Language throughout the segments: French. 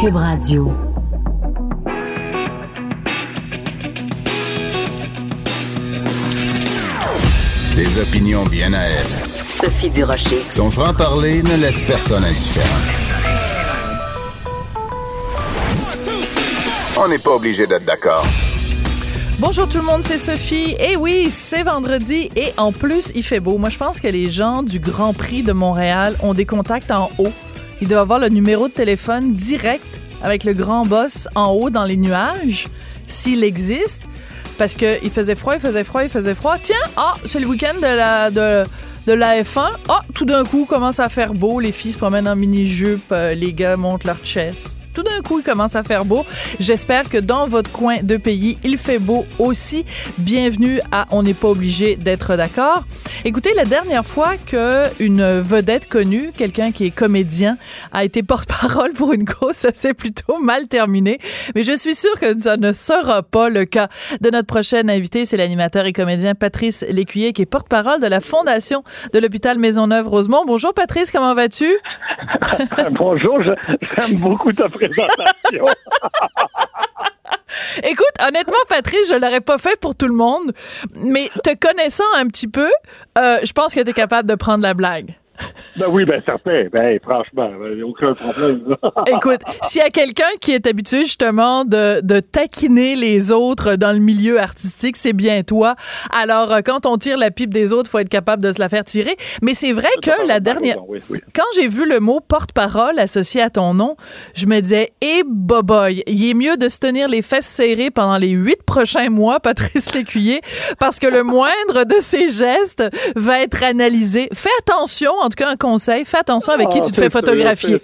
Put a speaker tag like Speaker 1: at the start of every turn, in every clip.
Speaker 1: Cube Radio.
Speaker 2: Des opinions bien à elle.
Speaker 1: Sophie Durocher.
Speaker 2: Son franc-parler ne laisse personne indifférent. On n'est pas obligé d'être d'accord.
Speaker 3: Bonjour tout le monde, c'est Sophie. Et oui, c'est vendredi et en plus, il fait beau. Moi, je pense que les gens du Grand Prix de Montréal ont des contacts en haut. Ils doivent avoir le numéro de téléphone direct avec le grand boss en haut dans les nuages, s'il existe. Parce qu'il faisait froid, il faisait froid, il faisait froid. Tiens, ah, c'est le week-end de la, de, de la F1. Ah, tout d'un coup, commence à faire beau. Les filles se promènent en mini-jupe, euh, les gars montent leur chest tout d'un coup, il commence à faire beau. J'espère que dans votre coin de pays, il fait beau aussi. Bienvenue à On n'est pas obligé d'être d'accord. Écoutez, la dernière fois que une vedette connue, quelqu'un qui est comédien, a été porte-parole pour une cause, ça s'est plutôt mal terminé. Mais je suis sûre que ça ne sera pas le cas de notre prochaine invité. C'est l'animateur et comédien Patrice Lécuyer, qui est porte-parole de la Fondation de l'hôpital Maisonneuve-Rosemont. Bonjour Patrice, comment vas-tu?
Speaker 4: Bonjour, j'aime beaucoup ta présentation.
Speaker 3: Écoute, honnêtement, Patrice, je l'aurais pas fait pour tout le monde, mais te connaissant un petit peu, euh, je pense que tu es capable de prendre la blague.
Speaker 4: Ben oui, ben certain. Ben franchement, il aucun problème.
Speaker 3: Écoute, s'il y a quelqu'un qui est habitué justement de, de, taquiner les autres dans le milieu artistique, c'est bien toi. Alors, euh, quand on tire la pipe des autres, faut être capable de se la faire tirer. Mais c'est vrai que la dernière... Quand j'ai vu le mot porte-parole associé à ton nom, je me disais, eh boboy, il est mieux de se tenir les fesses serrées pendant les huit prochains mois, Patrice Lécuyer, parce que le moindre de ses gestes va être analysé. Fais attention, en tout cas un conseil, fais attention avec qui tu te fais photographier.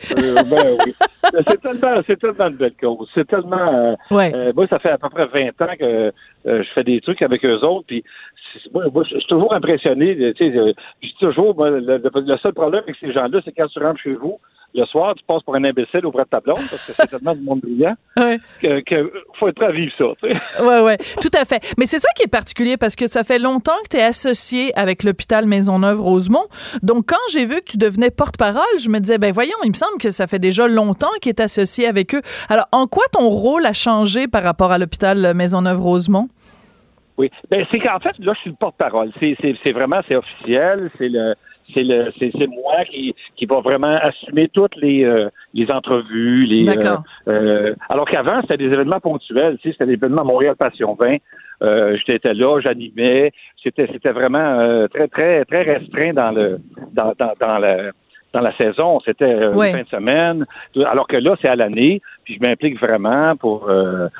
Speaker 4: Ben c'est tellement, c'est tellement une belle cause. C'est tellement. Euh, euh, moi, ça fait à peu près 20 ans que euh, je fais des trucs avec eux autres, puis moi, je suis toujours impressionné. Tu sais, je dis toujours, le, le, seul problème avec ces gens-là, c'est quand tu rentres chez vous, le soir, tu passes pour un imbécile auprès de ta blonde parce que c'est tellement du monde brillant
Speaker 3: ouais.
Speaker 4: que, faut être prêt à vivre ça. Tu sais.
Speaker 3: Oui, oui, tout à fait. Mais c'est ça qui est particulier parce que ça fait longtemps que tu es associé avec l'hôpital Maisonneuve-Rosemont. Donc, quand j'ai vu que tu devenais porte-parole, je me disais, ben voyons, il me semble que ça fait déjà longtemps qu'il est associé avec eux. Alors, en quoi ton rôle a changé par rapport à l'hôpital Maisonneuve-Rosemont?
Speaker 4: Oui, ben c'est qu'en fait, là, je suis le porte-parole. C'est vraiment, c'est officiel, c'est le c'est le c'est moi qui, qui va vraiment assumer toutes les euh, les entrevues les euh, euh, alors qu'avant c'était des événements ponctuels tu sais c'était des événements Montréal Passion 20 j'étais là j'animais. C'était c'était vraiment très très très restreint dans le dans dans, dans le dans la saison, c'était une fin de semaine, alors que là, c'est à l'année, puis je m'implique vraiment pour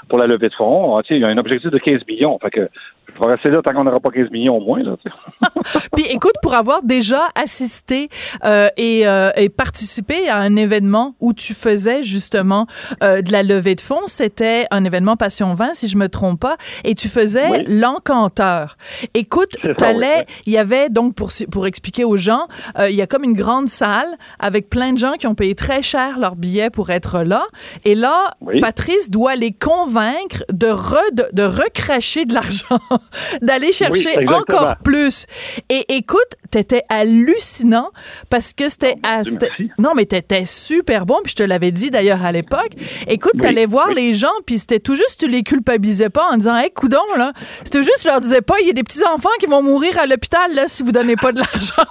Speaker 4: pour la levée de fonds. Ah, tu sais, il y a un objectif de 15 millions, fait que je vais rester là tant qu'on n'aura pas 15 millions au moins. Là,
Speaker 3: Puis écoute, pour avoir déjà assisté euh, et, euh, et, participé à un événement où tu faisais justement euh, de la levée de fonds, c'était un événement Passion 20, si je me trompe pas, et tu faisais l'encanteur. Écoute, t'allais, il y avait donc, pour, pour expliquer aux gens, euh, il y a comme une grande salle avec plein de gens qui ont payé très cher leur billet pour être là. Et là, Patrice doit les convaincre de, re, de, de recracher de l'argent d'aller chercher encore plus. Et écoute, t'étais hallucinant parce que c'était oh, non mais t'étais super bon puis je te l'avais dit d'ailleurs à l'époque. Écoute, t'allais voir les gens puis c'était tout juste tu les culpabilisais pas en disant hey coudon là, c'était juste tu leur disais pas il y a des petits enfants qui vont mourir à l'hôpital là si vous donnez pas de l'argent.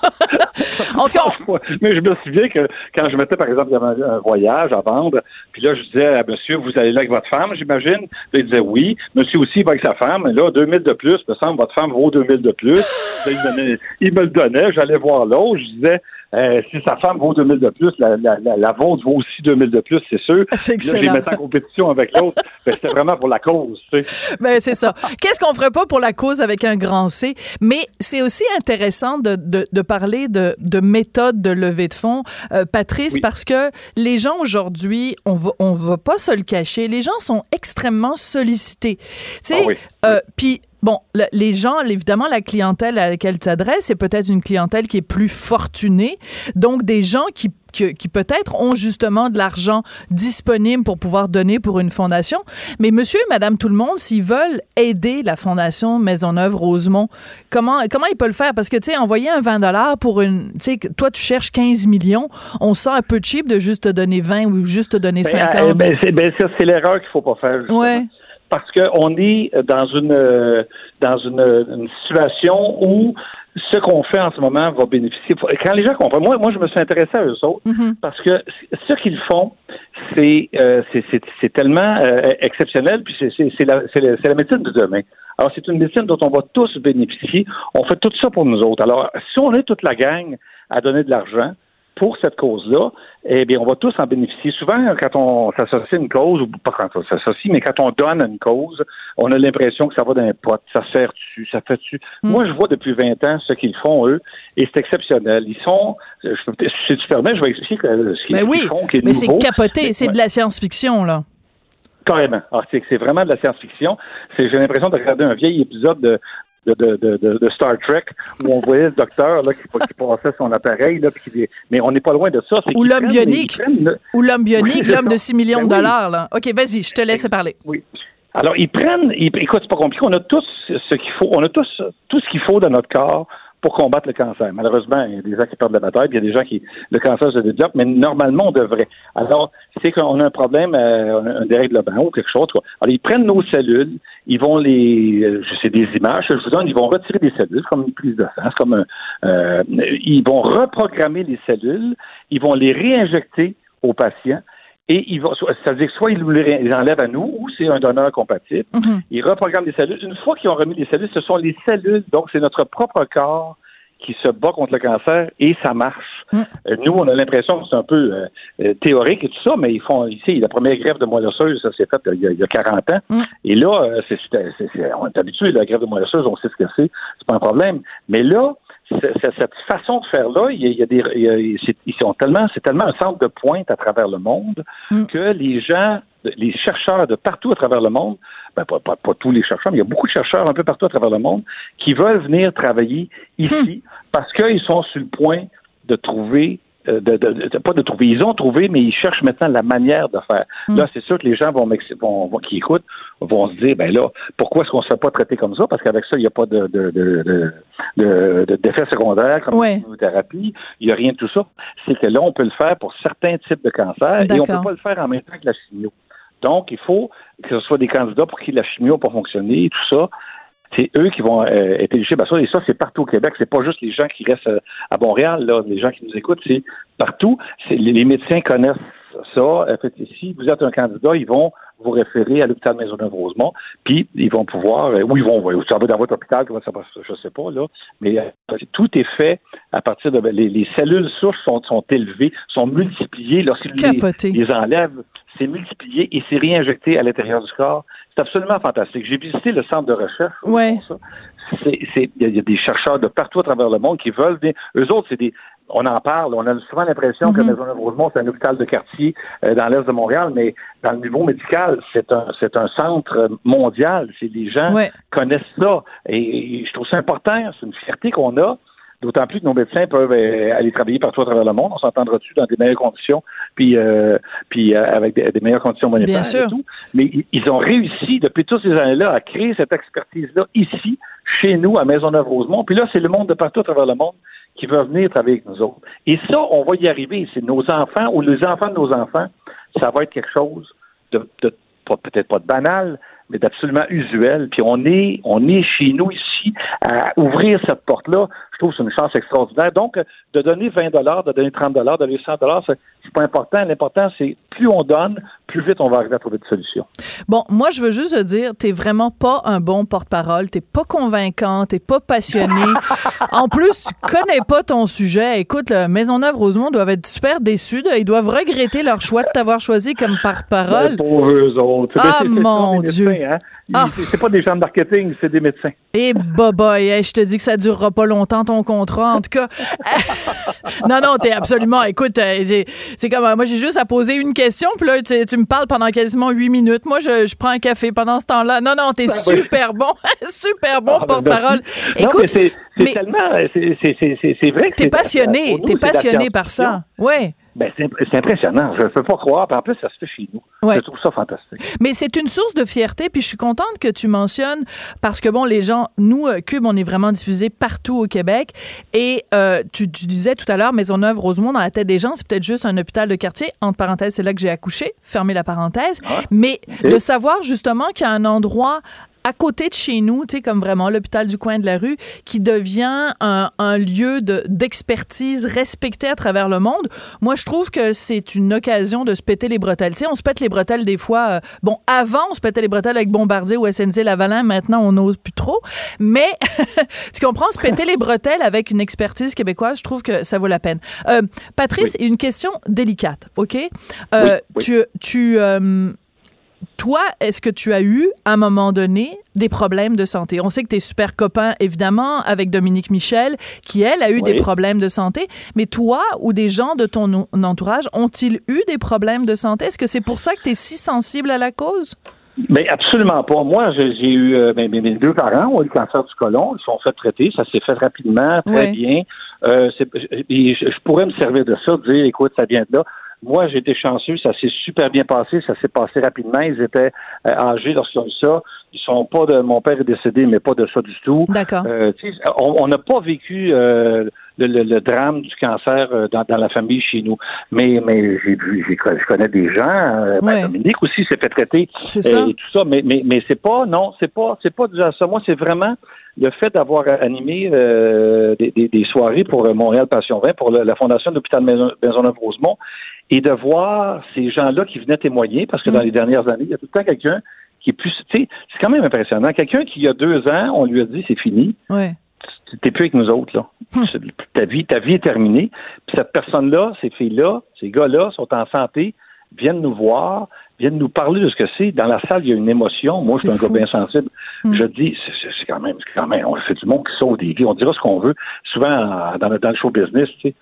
Speaker 4: en tout cas, mais je me souviens que quand je mettais par exemple un voyage à vendre, puis là je disais à monsieur vous allez là avec votre femme, j'imagine? il disait oui, monsieur aussi va avec sa femme, là 2000 de plus, me semble, votre femme vaut 2000 de plus. il, me le donnait, j'allais voir l'autre, je disais, euh, si sa femme vaut 2000 de plus, la, la, la, vôtre vaut aussi 2000 de plus, c'est sûr.
Speaker 3: C'est excellent. Là,
Speaker 4: je les mettais en compétition avec l'autre. ben, c'était vraiment pour la cause, tu sais.
Speaker 3: Ben, c'est ça. Qu'est-ce qu'on ferait pas pour la cause avec un grand C? Mais c'est aussi intéressant de, de, de parler de, de méthode de levée de fonds, euh, Patrice, parce que les gens aujourd'hui, on va, on va pas se le cacher, les gens sont extrêmement sollicités. Tu sais, ah euh, puis Bon, les gens, évidemment, la clientèle à laquelle tu t'adresses, c'est peut-être une clientèle qui est plus fortunée. Donc, des gens qui qui, qui peut-être ont justement de l'argent disponible pour pouvoir donner pour une fondation. Mais monsieur et madame tout le monde, s'ils veulent aider la fondation Maisonneuve Rosemont, comment, comment ils peuvent le faire? Parce que, tu sais, envoyer un 20 dollars pour une, tu sais, toi, tu cherches 15 millions, on sent un peu cheap de juste te donner 20 ou juste te donner 50. Ben,
Speaker 4: ben, c'est, ben, c'est l'erreur qu'il faut pas faire.
Speaker 3: Ouais
Speaker 4: parce qu'on est dans une dans une, situation où ce qu'on fait en ce moment va bénéficier. Quand les gens comprennent, moi, moi je me suis intéressé à eux autres mm-hmm. parce que ce qu'ils font, c'est euh, c'est tellement euh, exceptionnel, puis c'est la, la médecine de demain. Alors, c'est une médecine dont on va tous bénéficier. On fait tout ça pour nous autres. Alors, si on est toute la gang à donner de l'argent, pour cette cause-là, eh bien, on va tous en bénéficier. Souvent, quand on s'associe à une cause, ou pas quand on s'associe, mais quand on donne à une cause, on a l'impression que ça va d'un pot, ça sert dessus, ça fait dessus. Mm. Moi, je vois depuis 20 ans ce qu'ils font, eux, et c'est exceptionnel. Ils sont, je, si tu permets, je vais expliquer ce qu'ils
Speaker 3: ben oui,
Speaker 4: font,
Speaker 3: qui est Mais c'est capoté, c'est de la science-fiction, là.
Speaker 4: Carrément. Ah, c'est vraiment de la science-fiction. J'ai l'impression de regarder un vieil épisode de, de, de, de, Star Trek où on voyait le docteur là, qui, qui passait son appareil. Là, puis, mais on n'est pas loin de ça.
Speaker 3: Ou l'homme bionique. Ou l'homme bionique, l'homme de 6 millions de ben dollars. Là. OK, vas-y, je te laisse parler.
Speaker 4: Oui. Alors, ils prennent, écoute, c'est pas compliqué, on a tous ce qu'il faut, on a tous tout ce qu'il faut dans notre corps pour combattre le cancer. Malheureusement, il y a des gens qui perdent la bataille, puis il y a des gens qui le cancer se développe, mais normalement on devrait. Alors, c'est qu'on a un problème, euh, un dérèglement ou quelque chose. Quoi. Alors, ils prennent nos cellules, ils vont les, euh, je sais des images, je vous donne, ils vont retirer des cellules comme une prise de sang, comme un, euh, ils vont reprogrammer les cellules, ils vont les réinjecter aux patients. Et ils vont, c'est-à-dire que soit ils les enlèvent à nous ou c'est un donneur compatible. Mm-hmm. Ils reprogramment les cellules. Une fois qu'ils ont remis les cellules, ce sont les cellules, donc c'est notre propre corps qui se bat contre le cancer et ça marche. Mm. Euh, nous, on a l'impression que c'est un peu euh, euh, théorique et tout ça, mais ils font ici la première grève de moelle osseuse, ça s'est fait il y, a, il y a 40 ans. Mm. Et là, c'est, on est habitué à la grève de moelle osseuse, on sait ce que c'est, c'est pas un problème. Mais là, cette façon de faire là, il y a, des, ils sont tellement, c'est tellement un centre de pointe à travers le monde mm. que les gens, les chercheurs de partout à travers le monde, ben pas, pas, tous les chercheurs, mais il y a beaucoup de chercheurs un peu partout à travers le monde qui veulent venir travailler ici mm. parce qu'ils sont sur le point de trouver euh, de, de, pas de trouver. Ils ont trouvé, mais ils cherchent maintenant la manière de faire. Mm. Là, c'est sûr que les gens vont, vont, vont, qui écoutent vont se dire, ben là, pourquoi est-ce qu'on ne se fait pas traiter comme ça? Parce qu'avec ça, il n'y a pas de, de, d'effets secondaires comme la chimiothérapie. Il n'y a rien de tout ça. C'est que là, on peut le faire pour certains types de cancers et on ne peut pas le faire en même temps que la chimio. Donc, il faut que ce soit des candidats pour qui la chimio pas fonctionner, tout ça c'est eux qui vont euh, être éligibles à ça. Et ça, c'est partout au Québec. C'est pas juste les gens qui restent euh, à Montréal, là, les gens qui nous écoutent, c'est partout. Les, médecins connaissent ça. En fait, si vous êtes un candidat, ils vont vous référer à l'hôpital Maisonneuve-Rosemont, puis ils vont pouvoir, euh, où ils vont, vous savez, dans votre hôpital, comment ça passe, je sais pas, là, mais tout est fait à partir de, les, les cellules souches sont, sont élevées, sont multipliées lorsqu'ils les, les enlèvent, c'est multiplié et c'est réinjecté à l'intérieur du corps. C'est absolument fantastique. J'ai visité le centre de recherche.
Speaker 3: Ouais.
Speaker 4: Il y, a des chercheurs de partout à travers le monde qui veulent venir. Eux autres, c'est des. On en parle. On a souvent l'impression que mm-hmm. Maisonneuve-Rosemont, c'est un hôpital de quartier euh, dans l'est de Montréal, mais dans le niveau médical, c'est un, c'est un centre mondial. C'est des gens connaissent ça. et je trouve ça important. C'est une fierté qu'on a. D'autant plus que nos médecins peuvent euh, aller travailler partout à travers le monde. On s'entendra dessus dans des meilleures conditions, puis, euh, puis euh, avec des, meilleures conditions monétaires et tout. Mais ils ont réussi depuis toutes ces années-là à créer cette expertise-là ici, chez nous, à Maisonneuve-Rosemont. Puis là, c'est le monde de partout à travers le monde qui veut venir travailler avec nous autres. Et ça, on va y arriver. C'est nos enfants ou les enfants de nos enfants, ça va être quelque chose de, de peut-être pas de banal, mais d'absolument usuel. Puis on est, on est chez nous ici à ouvrir cette porte-là. Je trouve que c'est une chance extraordinaire. Donc, de donner 20 dollars, de donner 30 dollars, de donner 100 dollars, c'est pas important. L'important, c'est plus on donne, plus vite on va arriver à trouver des solutions.
Speaker 3: Bon, moi, je veux juste te dire, t'es vraiment pas un bon porte-parole. T'es pas convaincant, t'es pas passionné. en plus, tu connais pas ton sujet. Écoute, le Maisonneuve-Rosemont doivent être super déçus. Ils doivent regretter leur choix de t'avoir choisi comme porte-parole.
Speaker 4: Eux autres.
Speaker 3: Ah, mon Dieu.
Speaker 4: Hein. Ah. C'est pas des gens de marketing, c'est des médecins.
Speaker 3: Et eh, boboy, je te dis que ça durera pas longtemps ton contrat, en tout cas. non, non, t'es absolument. Écoute, euh, c'est comme moi, j'ai juste à poser une question, puis là, tu, me parles pendant quasiment huit minutes. Moi, je, prends un café pendant ce temps-là. Non, non, t'es ben super bon, super bon ah, ben, porte-parole. Écoute,
Speaker 4: c'est tellement, c'est vrai.
Speaker 3: T'es passionné, t'es passionné par ça. Oui.
Speaker 4: Ben, c'est impressionnant. Je ne peux pas croire. en plus, ça se fait chez nous. Je trouve ça fantastique.
Speaker 3: Mais c'est une source de fierté. Puis je suis contente que tu mentionnes parce que, bon, les gens, nous, euh, Cube, on est vraiment diffusé partout au Québec. Et euh, tu, disais tout à l'heure, Maisonneuve, Rosemont, dans la tête des gens, c'est peut-être juste un hôpital de quartier. Entre parenthèses, c'est là que j'ai accouché. Fermez la parenthèse. Ah, Mais de savoir justement qu'il y a un endroit à côté de chez nous, tu sais, comme vraiment l'hôpital du coin de la rue, qui devient un, un lieu d'expertise respecté à travers le monde. Moi, je trouve que c'est une occasion de se péter les bretelles. Tu sais, on se pète les bretelles des fois. Euh, bon, avant, on se pétait les bretelles avec Bombardier ou SNC Lavalin. Maintenant, on n'ose plus trop. Mais, tu comprends, se péter les bretelles avec une expertise québécoise, je trouve que ça vaut la peine. Euh, Patrice, une question délicate, OK? Euh, Tu, tu euh, toi, est-ce que tu as eu, à un moment donné, des problèmes de santé? On sait que tu es super copain, évidemment, avec Dominique Michel, qui, elle, a eu des problèmes de santé. Mais toi ou des gens de ton entourage ont-ils eu des problèmes de santé? Est-ce que c'est pour ça que tu es si sensible à la cause?
Speaker 4: Ben, absolument pas. Moi, j'ai eu euh, ben, mes deux parents ont eu le cancer du côlon. Ils sont fait traiter. Ça s'est fait rapidement, très bien. Euh, je, pourrais me servir de ça, dire, écoute, ça vient de là. Moi, j'ai été chanceux, ça s'est super bien passé, ça s'est passé rapidement. Ils étaient euh, âgés lorsqu'ils ont eu ça. Ils sont pas de mon père est décédé, mais pas de ça du tout.
Speaker 3: D'accord.
Speaker 4: Euh, on n'a pas vécu euh, le, drame du cancer dans, la famille chez nous. Mais mais j'ai vu, je connais des gens. Ben, Dominique aussi s'est fait traiter et tout ça. Mais mais mais c'est pas non, c'est pas c'est pas déjà ça. Moi, c'est vraiment le fait d'avoir animé euh, des, des, soirées pour Montréal Passion 20, pour la Fondation de l'hôpital Maisonneuve-Rosemont, et de voir ces gens-là qui venaient témoigner, parce que dans mm. les dernières années, il y a tout le temps quelqu'un qui est plus, tu sais, c'est quand même impressionnant. Quelqu'un qui, il y a deux ans, on lui a dit c'est fini.
Speaker 3: Ouais.
Speaker 4: T'es plus avec nous autres, là. Hum. Ta vie, ta vie est terminée. Puis cette personne-là, ces filles-là, ces gars-là sont en santé, viennent nous voir, viennent nous parler de ce que c'est. Dans la salle, il y a une émotion. Moi, je suis un gars bien sensible. Hum. Je dis, c'est quand même, c'est quand même, on fait du monde qui sauve des vies. On dira ce qu'on veut. Souvent, dans le, dans le show business, tu sais,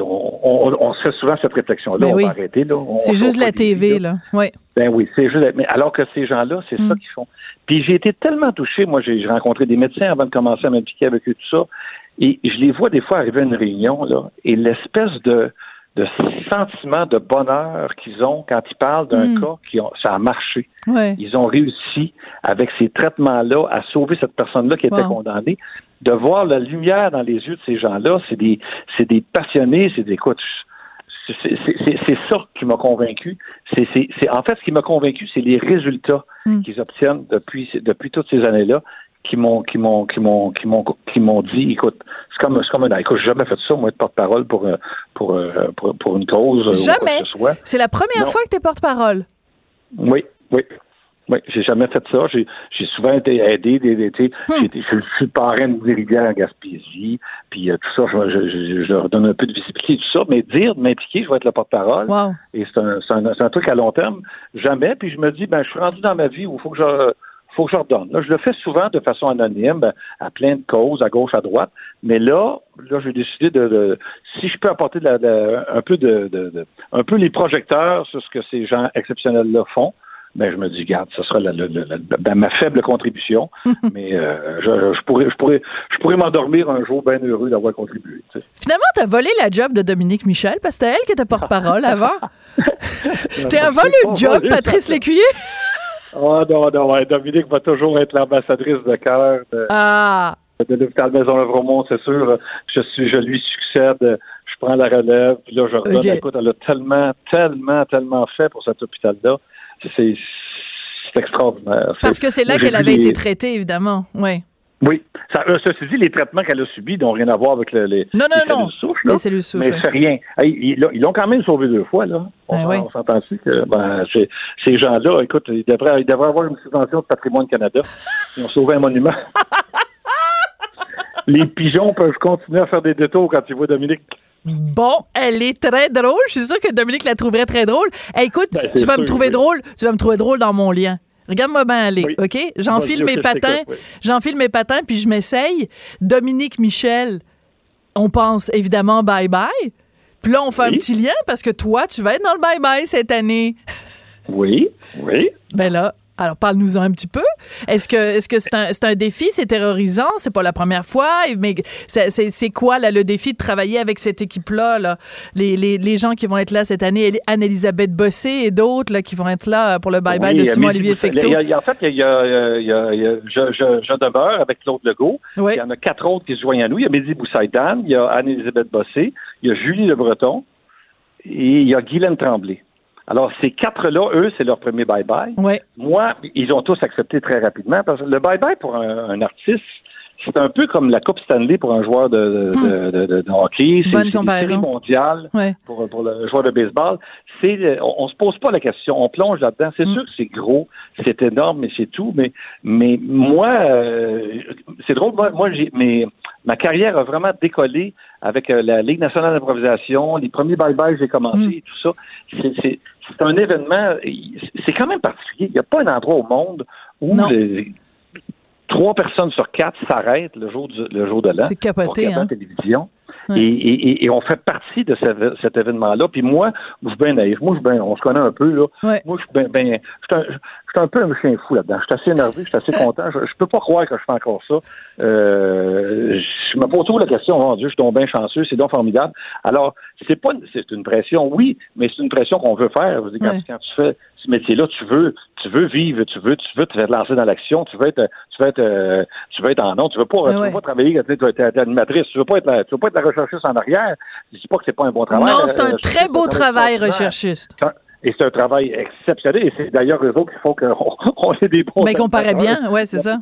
Speaker 4: on, se fait souvent cette réflexion-là. Ben on va arrêter.
Speaker 3: C'est juste la TV, là. Oui.
Speaker 4: Ben oui, c'est juste. Mais alors que ces gens-là, c'est ça mm. qu'ils font. Puis j'ai été tellement touché. Moi, j'ai rencontré des médecins avant de commencer à m'impliquer avec eux, tout ça. Et je les vois des fois arriver à une réunion, là, et l'espèce de, de sentiment de bonheur qu'ils ont quand ils parlent d'un mm. cas qui ont, ça a marché. Ils ont réussi avec ces traitements-là à sauver cette personne-là qui était condamnée de voir la lumière dans les yeux de ces gens-là, c'est des, c'est des passionnés, c'est des, écoute, c'est ça qui m'a convaincu. C'est, en fait, ce qui m'a convaincu, c'est les résultats hmm. qu'ils obtiennent depuis, depuis toutes ces années-là qui m'ont qui m'ont qui m'ont qui m'ont qui m'ont dit écoute c'est comme c'est comme un écoute j'ai jamais fait ça moi de porte-parole pour euh, pour, euh, pour, pour une cause
Speaker 3: jamais c'est la première fois que tu es porte-parole
Speaker 4: oui oui oui, j'ai jamais fait ça. J'ai, souvent été aidé. Des, des, hmm. je suis parrain de rivières à Gaspésie, puis euh, tout ça, je, je, je, leur donne un peu de visibilité, tout ça. Mais dire, m'impliquer, je vais être le porte-parole. Et c'est un, c'est, un, c'est un, truc à long terme. Jamais. Puis je me dis, ben, je suis rendu dans ma vie où il faut que je faut que je redonne. Là, je le fais souvent de façon anonyme, à plein de causes, à gauche, à droite. Mais là, là, j'ai décidé de, si je peux apporter de la, un peu de, de, un peu les projecteurs sur ce que ces gens exceptionnels là font ben je me dis, garde, ce sera la, ma faible contribution, mais euh, je, pourrais, je pourrais, je pourrais m'endormir un jour bien heureux d'avoir contribué.
Speaker 3: Finalement, tu as volé la job de Dominique Michel parce que c'était elle qui était porte-parole avant. T'es un volé job, Patrice Lécuyer?
Speaker 4: oh non, non, Dominique va toujours être l'ambassadrice de cœur de,
Speaker 3: ah.
Speaker 4: de l'hôpital Maison-Levremont, c'est sûr. Je suis, je lui succède je prends la relève, puis là, je redonne. Écoute, elle a tellement, tellement, tellement fait pour cet hôpital-là c'est extraordinaire.
Speaker 3: Parce que c'est là qu'elle avait été traitée, évidemment. Oui.
Speaker 4: Oui. Ça, euh, ceci dit, les traitements qu'elle a subis n'ont rien à voir avec les,
Speaker 3: non, non, non.
Speaker 4: souches. les cellules souches. Mais c'est rien. ils l'ont quand même sauvé deux fois. Là. On, ben s'entend-tu que ben, ces gens-là, écoute, ils devraient, ils devraient avoir une subvention de Patrimoine Canada. Ils ont sauvé un monument. les pigeons peuvent continuer à faire des détours quand ils voient Dominique
Speaker 3: Bon, elle est très drôle. Je suis sûre que Dominique la trouverait très drôle. écoute, ben, tu vas me trouver drôle. Tu vas me trouver drôle dans mon lien. Regarde-moi bien aller, OK? J'enfile mes patins. J'enfile mes patins, puis je m'essaye. Dominique Michel, on pense évidemment bye-bye. Puis là, on fait un petit lien parce que toi, tu vas être dans le bye-bye cette année.
Speaker 4: Oui, oui.
Speaker 3: Ben là, Alors, parle-nous-en un petit peu. Est-ce que est-ce que c'est un, c'est un défi, c'est terrorisant, c'est pas la première fois, mais c'est, c'est, quoi là, le défi de travailler avec cette équipe-là, là? Les, les, les, gens qui vont être là cette année, Anne-Elisabeth Bossé et d'autres là, qui vont être là pour le bye-bye de Simon-Olivier Fecteau?
Speaker 4: En fait, il y a, il y a, il y a je, je, je, demeure avec Claude Legault. Il y en a quatre autres qui se joignent à nous. Il y a Mehdi Boussaïdan, il y a Anne-Elisabeth Bossé, il y a Julie Le Breton et il y a Guylaine Tremblay. Alors, ces quatre-là, eux, c'est leur premier bye-bye. Moi, ils ont tous accepté très rapidement parce que le bye-bye pour un, artiste, c'est un peu comme la Coupe Stanley pour un joueur de, de, de, de, de hockey.
Speaker 3: C'est une série
Speaker 4: mondiale pour, pour, le joueur de baseball. C'est, on, se pose pas la question, on plonge là-dedans. C'est hmm. sûr que c'est gros, c'est énorme, mais c'est tout. Mais, mais moi, euh, c'est drôle. Moi, moi j'ai, mais ma carrière a vraiment décollé avec euh, la Ligue nationale d'improvisation, les premiers bye-bye j'ai commencé, hmm. tout ça. C'est, c'est un événement, c'est quand même particulier. Il n'y a pas un endroit au monde où trois personnes sur quatre s'arrêtent le jour, le jour de l'an
Speaker 3: pour
Speaker 4: hein? la télévision. Et, on fait partie de cet événement-là. Puis moi, je suis bien naïf. Moi, je bien, on se connaît un peu. Là. Moi, je suis bien, ben, je suis un, peu un chien fou là-dedans. Je suis assez énervé, je suis assez content. Je, je peux pas croire que je fais encore ça. Euh, je me pose toujours la question, oh Dieu, je suis donc bien chanceux, c'est donc formidable. Alors, c'est pas c'est une pression, oui, mais c'est une pression qu'on veut faire. Quand, quand tu fais ce métier-là, tu veux, tu veux vivre, tu veux, tu veux te lancer dans l'action, tu veux être, tu veux être, euh, tu veux être en nom, tu veux pas, tu veux pas travailler, tu veux être animatrice, tu veux pas être, la, tu veux pas être la recherchiste en arrière. Je dis pas que c'est pas un bon travail.
Speaker 3: Non, c'est un très beau travail, recherchiste.
Speaker 4: Et c'est un travail exceptionnel. Et c'est d'ailleurs eux autres qu'il faut qu'on ait des bons.
Speaker 3: Mais qu'on paraît bien, ouais, c'est ça.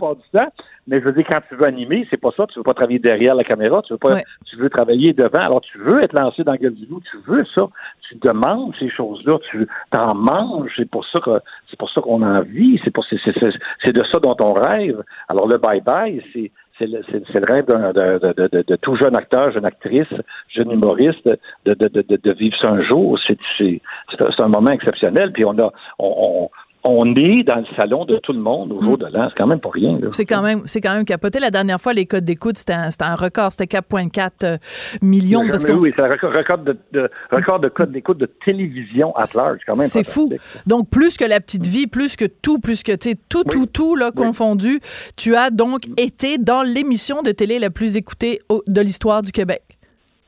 Speaker 4: Mais je veux dire, quand tu veux animer, c'est pas ça. Tu veux pas travailler derrière la caméra. Tu veux pas, tu veux travailler devant. Alors, tu veux être lancé dans le gueule du loup. Tu veux ça. Tu demandes ces choses-là. Tu t'en manges. C'est pour ça que, c'est pour ça qu'on a envie. C'est pour, c'est, de ça dont on rêve. Alors, le bye-bye, c'est, c'est le, le, rêve de, de, de, tout jeune acteur, jeune actrice, jeune humoriste, de, de, vivre ça un jour. C'est un moment exceptionnel. Puis on a, on, on est dans le salon de tout le monde au jour de l'an. C'est quand même pas rien.
Speaker 3: C'est quand même, c'est quand même capoté. La dernière fois, les codes d'écoute, c'était un, un, record. C'était 4,4 euh, millions. Parce que...
Speaker 4: Oui, c'est un record de, de, record de codes d'écoute de télévision à large. quand même.
Speaker 3: C'est fou. Donc, plus que la petite vie, plus que tout, plus que, tu tout, tout, tout, là, confondu. Tu as donc été dans l'émission de télé la plus écoutée de l'histoire du Québec.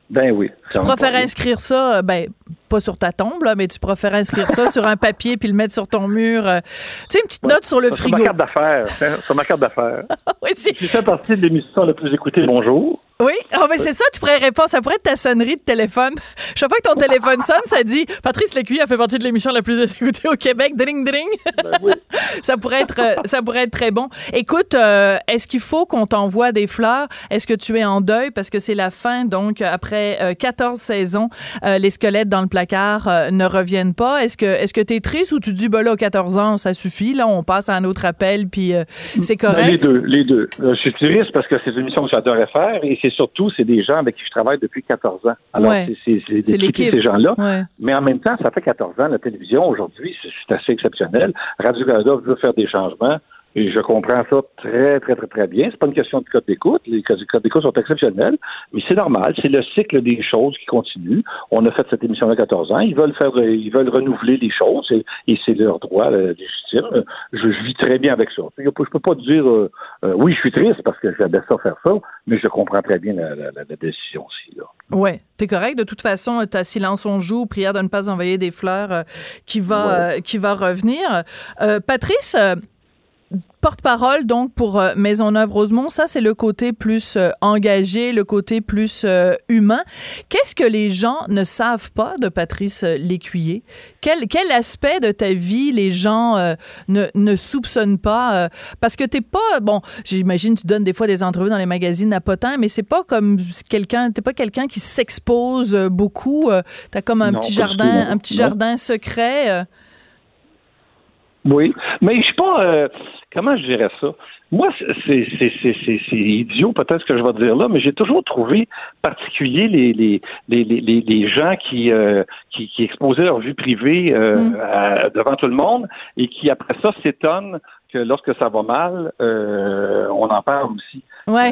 Speaker 4: Ben oui.
Speaker 3: Tu préfères inscrire ça, euh, ben, pas sur ta tombe, là, mais tu préfères inscrire ça sur un papier puis le mettre sur ton mur. Euh, tu sais, une petite note sur le frigo.
Speaker 4: Sur ma carte d'affaires. sur ma carte d'affaires. oui, tu fais partie de l'émission la plus écoutée. Bonjour.
Speaker 3: Oui, oh, mais c'est ça, tu pourrais répondre. Ça pourrait être ta sonnerie de téléphone. Chaque fois que ton téléphone sonne, ça dit Patrice Lécuyer a fait partie de l'émission la plus écoutée au Québec. Ding, ding. Ben oui. ça, pourrait être, euh, ça pourrait être très bon. Écoute, euh, est-ce qu'il faut qu'on t'envoie des fleurs? Est-ce que tu es en deuil? Parce que c'est la fin, donc, après 14 saisons, les squelettes dans le placard euh, ne reviennent pas. Est-ce que est-ce que tu es triste ou tu dis ben là 14 ans ça suffit là on passe à un autre appel puis euh, c'est ben, correct?
Speaker 4: Les deux, les deux. Euh, je suis triste parce que c'est une mission que j'adorais faire et c'est surtout c'est des gens avec qui je travaille depuis 14 ans. Alors c'est ces gens-là. Mais en même temps ça fait 14 ans la télévision aujourd'hui c'est assez exceptionnel. Radio Canada veut faire des changements. Et je comprends ça très, très, très, très bien. C'est pas une question de code d'écoute. Les codes d'écoute sont exceptionnels, mais c'est normal. C'est le cycle des choses qui continue. On a fait cette émission à 14 ans. Ils veulent faire, ils veulent renouveler les choses et, c'est leur droit légitime. Je, vis très bien avec ça. Je peux pas dire, euh, euh, oui, je suis triste parce que j'adore ça faire ça, mais je comprends très bien la, décision aussi. Là.
Speaker 3: Ouais, t'es correct. De toute façon, ta silence on joue, prière de ne pas envoyer des fleurs euh, qui va, qui va revenir. Patrice, porte-parole donc pour euh, Maisonneuve Rosemont, ça c'est le côté plus euh, engagé, le côté plus euh, humain. Qu'est-ce que les gens ne savent pas de Patrice Lécuyer? Quel, quel aspect de ta vie les gens ne, ne soupçonnent pas parce que t'es pas bon, j'imagine tu donnes des fois des entrevues dans les magazines à potin, mais c'est pas comme quelqu'un, t'es pas quelqu'un qui s'expose beaucoup. T'as comme un petit jardin, un petit jardin secret.
Speaker 4: Oui, mais je suis pas comment je dirais ça? Moi, c'est idiot peut-être ce que je vais dire là, mais j'ai toujours trouvé particulier les, les, les, les, les gens qui, euh, qui, qui, exposaient leur vie privée euh, mm. devant tout le monde et qui, après ça, s'étonnent que lorsque ça va mal, euh, on en parle aussi.
Speaker 3: Ouais.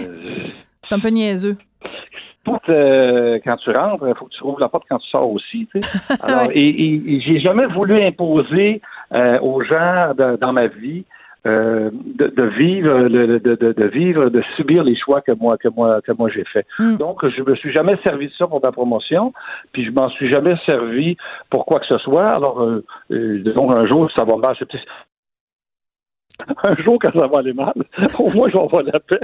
Speaker 3: c'est un peu niaiseux.
Speaker 4: quand tu rentres, il faut que tu ouvres la porte quand tu sors aussi. Tu sais. Alors, et, et j'ai jamais voulu imposer aux gens dans ma vie euh, de, vivre, de, de, vivre, de subir les choix que moi, que moi, que moi j'ai fait. Hmm. Donc, je me suis jamais servi de ça pour ma promotion, puis je m'en suis jamais servi pour quoi que ce soit. Alors, euh, euh donc un jour, ça va mal. Un jour, quand ça va aller mal, au moins, je vais la paix.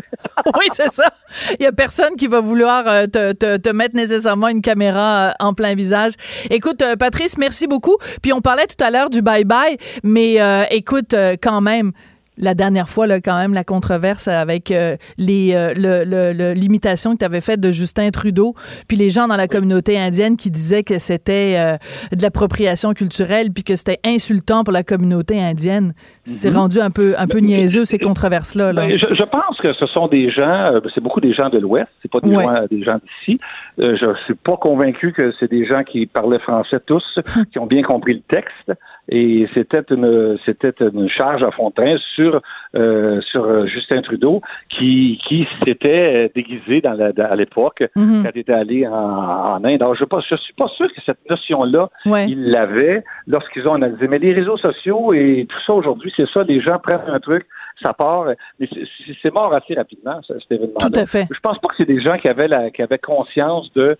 Speaker 3: oui, c'est ça. Il n'y a personne qui va vouloir euh, te, te, te, mettre nécessairement une caméra en plein visage. Écoute, Patrice, merci beaucoup. Puis on parlait tout à l'heure du bye-bye, mais écoute, quand même, la dernière fois, là, quand même, la controverse avec euh, les euh, l'imitation que tu avais faite de Justin Trudeau, puis les gens dans la communauté indienne qui disaient que c'était euh, de l'appropriation culturelle, puis que c'était insultant pour la communauté indienne. C'est mhm. rendu un peu un peu niaiseux ces controverses-là.
Speaker 4: Ben, je, pense que ce sont des gens, c'est beaucoup des gens de l'Ouest, c'est pas des, gens, des gens d'ici. je suis pas convaincu que c'est des gens qui parlaient français tous, qui ont bien compris le texte et c'était une c'était une charge à fond de train sur euh, sur euh, Justin Trudeau qui qui s'était déguisé dans la, à l'époque mhm. quand il était allé en, en Inde. Alors je ne je suis pas sûr que cette notion là il l'avait lorsqu'ils ont analysé. Mais les réseaux sociaux et tout ça aujourd'hui, c'est ça. Les gens prennent un truc, ça part, mais c'est mort assez rapidement cet événement.
Speaker 3: Tout à fait.
Speaker 4: Je pense pas que c'est des gens qui avaient la, qui avaient conscience de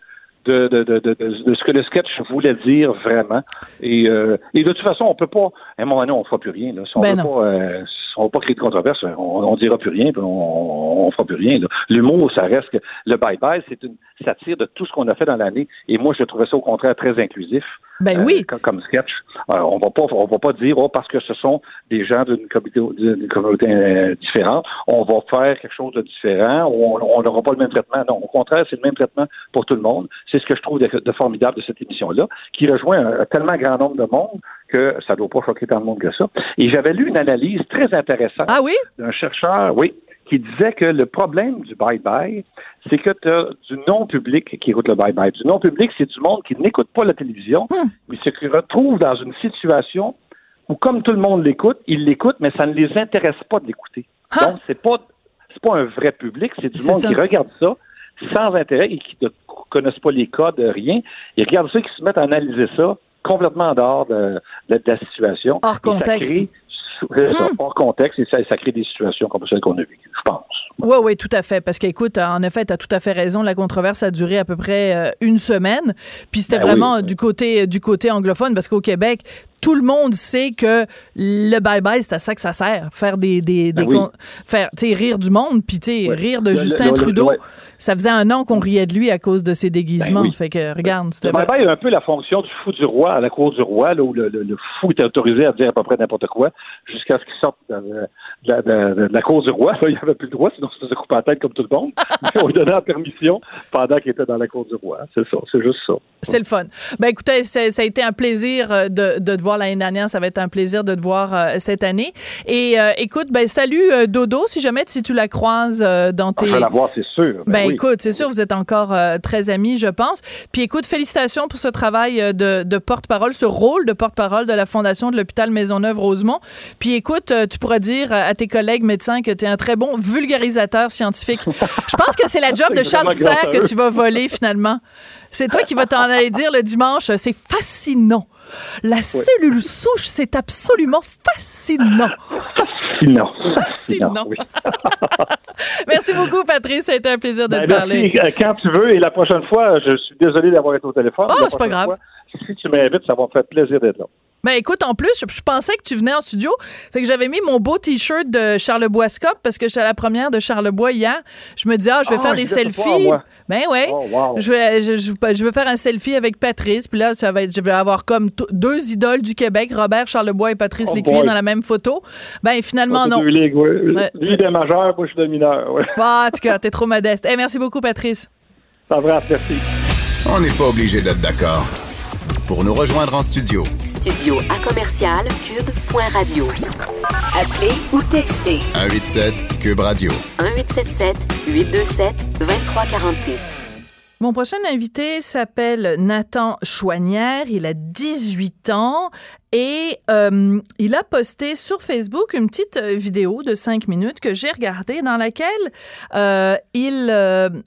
Speaker 4: de, de, de, de, ce que le sketch voulait dire vraiment. Et, euh, et de toute façon, on peut pas. À un moment donné, on fera plus rien. Là. Si on ben veut pas, euh, on va pas créer de controverse, on, on dira plus rien, puis on, on fera plus rien. L'humour, ça reste que le bye-bye, c'est une satire de tout ce qu'on a fait dans l'année. Et moi, je trouvais ça au contraire très inclusif.
Speaker 3: Ben oui.
Speaker 4: Euh, comme, sketch. On va pas, on va pas dire, oh, parce que ce sont des gens d'une communauté, communauté euh, différente, on va faire quelque chose de différent, ou on n'aura pas le même traitement. Non, au contraire, c'est le même traitement pour tout le monde. C'est ce que je trouve de, formidable de cette émission-là, qui rejoint un, tellement grand nombre de monde que ça ne doit pas choquer tant de monde que ça. Et j'avais lu une analyse très intéressante
Speaker 3: ah oui?
Speaker 4: d'un chercheur, oui, qui disait que le problème du bye-bye, c'est que tu as du non-public qui écoute le bye-bye. Du non-public, c'est du monde qui n'écoute pas la télévision, hmm. mais se retrouve dans une situation où, comme tout le monde l'écoute, ils l'écoutent, mais ça ne les intéresse pas de l'écouter. Donc, c'est pas c'est pas un vrai public, c'est du monde qui regarde ça sans intérêt et qui ne connaissent pas les codes, rien. Ils regardent ça, qui se mettent à analyser ça complètement en dehors de, la situation.
Speaker 3: Hors contexte.
Speaker 4: Hmm. hors contexte et ça, ça crée des situations comme celles qu'on a vécues, je pense.
Speaker 3: Oui, oui, tout à fait. Parce qu'écoute, en effet, tu as tout à fait raison. La controverse a duré à peu près euh, une semaine. Puis c'était ben vraiment du côté du côté anglophone, parce qu'au Québec, tout le monde sait que le bye-bye, c'est à ça que ça sert. Faire des. des, ben faire, tu sais, rire du monde, puis, tu sais, rire de Justin Trudeau. Ça faisait un an qu'on riait de lui à cause de ses déguisements. Ben fait que, regarde.
Speaker 4: Le bye-bye a un peu la fonction du fou du roi à la cour du roi, là, où le, fou était autorisé à dire à peu près n'importe quoi, jusqu'à ce qu'il sorte de, la cour du roi. il avait plus le droit, sinon se faisait couper la tête comme tout le monde. Mais on lui donnait la permission pendant qu'il était dans la cour du roi. C'est ça, c'est juste ça.
Speaker 3: C'est le fun. Ben écoutez, ça a été un plaisir euh, de, de te voir l'année dernière. Ça va être un plaisir de te voir euh, cette année. Et euh, écoute, ben salut Dodo, si jamais si tu la croises dans tes...
Speaker 4: je vais la voir, c'est sûr.
Speaker 3: Ben, ben écoute, c'est sûr, vous êtes encore très amis, je pense. Puis écoute, félicitations pour ce travail de, de porte-parole, ce rôle de porte-parole de la Fondation de l'hôpital Maisonneuve-Rosemont. Puis écoute, tu pourras dire à tes collègues médecins que tu es un très bon vulgarisateur scientifique. je pense que c'est la job de Charles Serre que tu vas voler finalement. C'est toi qui vas t'en aller dire le dimanche. C'est fascinant. La cellule souche, c'est absolument fascinant.
Speaker 4: Fascinant.
Speaker 3: Fascinant. merci beaucoup, Patrice. Ça a été un plaisir de ben, te parler.
Speaker 4: Euh, quand tu veux. Et la prochaine fois, je suis désolé d'avoir été au téléphone.
Speaker 3: Oh, c'est pas grave.
Speaker 4: si tu m'invites, ça va me faire plaisir d'être là.
Speaker 3: Ben écoute, en plus, je, pensais que tu venais en studio. Fait que j'avais mis mon beau t-shirt de Charlebois Scop parce que j'étais à la première de Charlebois hier. Je me dis, ah, je vais ah, faire des selfies. ben ouais. Oh, je, vais, je, je, veux faire un selfie avec Patrice. Puis là, ça va être, je vais avoir comme deux idoles du Québec, Robert Charlebois et Patrice oh, Lécuyer dans la même photo. Ben finalement, non.
Speaker 4: Deux ligues, ouais. Lui, il est majeur, moi, je suis de mineur. Ouais.
Speaker 3: Ah, en tout cas, t'es trop modeste. Hey, merci beaucoup, Patrice.
Speaker 4: Ça va, merci.
Speaker 2: On n'est pas obligé d'être d'accord pour nous rejoindre en studio.
Speaker 1: Studio à commercial cube.radio. Appelez ou textez.
Speaker 2: 187 cube radio.
Speaker 1: 1877 827 2346.
Speaker 3: Mon prochain invité s'appelle Nathan Chouanière. Il a 18 ans et euh, il a posté sur Facebook une petite euh, vidéo de cinq minutes que j'ai regardée dans laquelle euh, il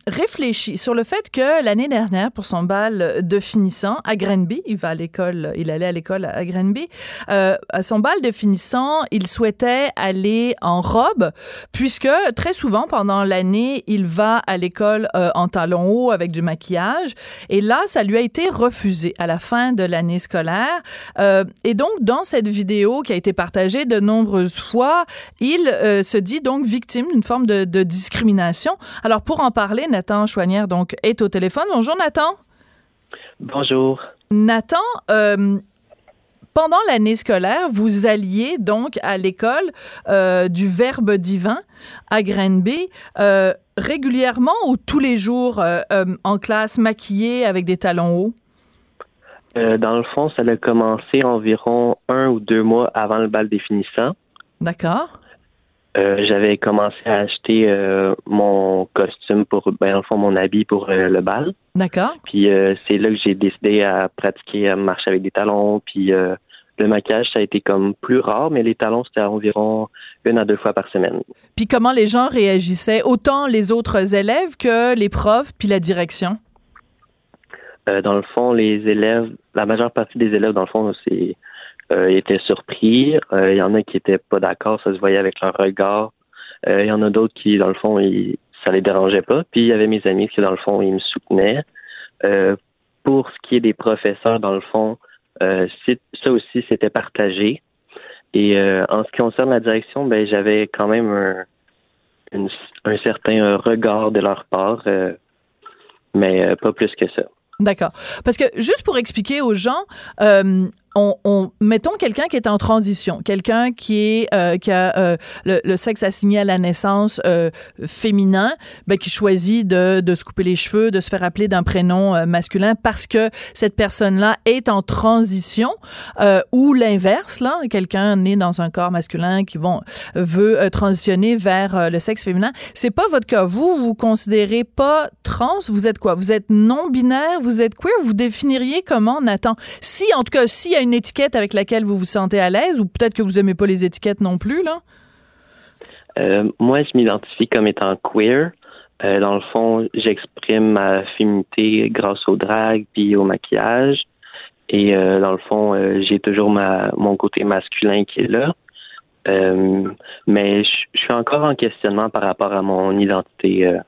Speaker 3: réfléchit sur le fait que l'année dernière, pour son bal de finissant à Grenby, il va à l'école, il allait à l'école à Grenby, à son bal de finissant, il souhaitait aller en robe, puisque très souvent pendant l'année, il va à l'école en talons hauts avec du maquillage. Et là, ça lui a été refusé à la fin de l'année scolaire. Et donc, dans cette vidéo qui a été partagée de nombreuses fois, il euh, se dit donc victime d'une forme de, discrimination. Alors, pour en parler, Nathan Chouanière donc est au téléphone. Bonjour, Nathan.
Speaker 5: Bonjour.
Speaker 3: Nathan, euh, pendant l'année scolaire, vous alliez donc à l'école euh, du Verbe divin à Grenby régulièrement ou tous les jours en classe maquillée avec des talons hauts?
Speaker 5: Euh, dans le fond, ça a commencé environ un ou deux mois avant le bal définissant.
Speaker 3: D'accord.
Speaker 5: Euh, j'avais commencé à acheter euh, mon costume pour, ben, fond, mon habit pour le bal.
Speaker 3: D'accord.
Speaker 5: Puis c'est là que j'ai décidé à pratiquer à marcher avec des talons. Puis le maquillage, ça a été comme plus rare, mais les talons, c'était environ une à deux fois par semaine.
Speaker 3: Puis comment les gens réagissaient, autant les autres élèves que les profs, puis la direction?
Speaker 5: Euh, dans le fond, les élèves, la majeure partie des élèves, dans le fond, c'est euh, étaient surpris. Euh, il y en a qui étaient pas d'accord, ça se voyait avec leur regard. Il y en a d'autres qui, dans le fond, ils, ça les dérangeait pas. Puis il y avait mes amis qui, dans le fond, ils me soutenaient. pour ce qui est des professeurs, dans le fond, ça aussi, c'était partagé. Et en ce qui concerne la direction, ben j'avais quand même un, un certain regard de leur part, mais pas plus que ça.
Speaker 3: D'accord. Parce que juste pour expliquer aux gens, euh, on, mettons quelqu'un qui est en transition, quelqu'un qui est euh, qui a euh, le, sexe assigné à la naissance euh, féminin, ben, qui choisit de, de se couper les cheveux, de se faire appeler d'un prénom masculin parce que cette personne-là est en transition, ou l'inverse, là, quelqu'un né dans un corps masculin qui bon veut transitionner vers le sexe féminin. C'est pas votre cas. Vous vous considérez pas trans. Vous êtes quoi? Vous êtes non binaire. Vous êtes queer? Vous définiriez comment, Nathan? Si en tout cas, s'il y a une étiquette avec laquelle vous vous sentez à l'aise ou peut-être que vous aimez pas les étiquettes non plus, là?
Speaker 5: Euh, moi, je m'identifie comme étant queer. Euh, dans le fond, j'exprime ma féminité grâce au drag puis au maquillage. Et euh, dans le fond, j'ai toujours ma, mon côté masculin qui est là. mais je suis encore en questionnement par rapport à mon identité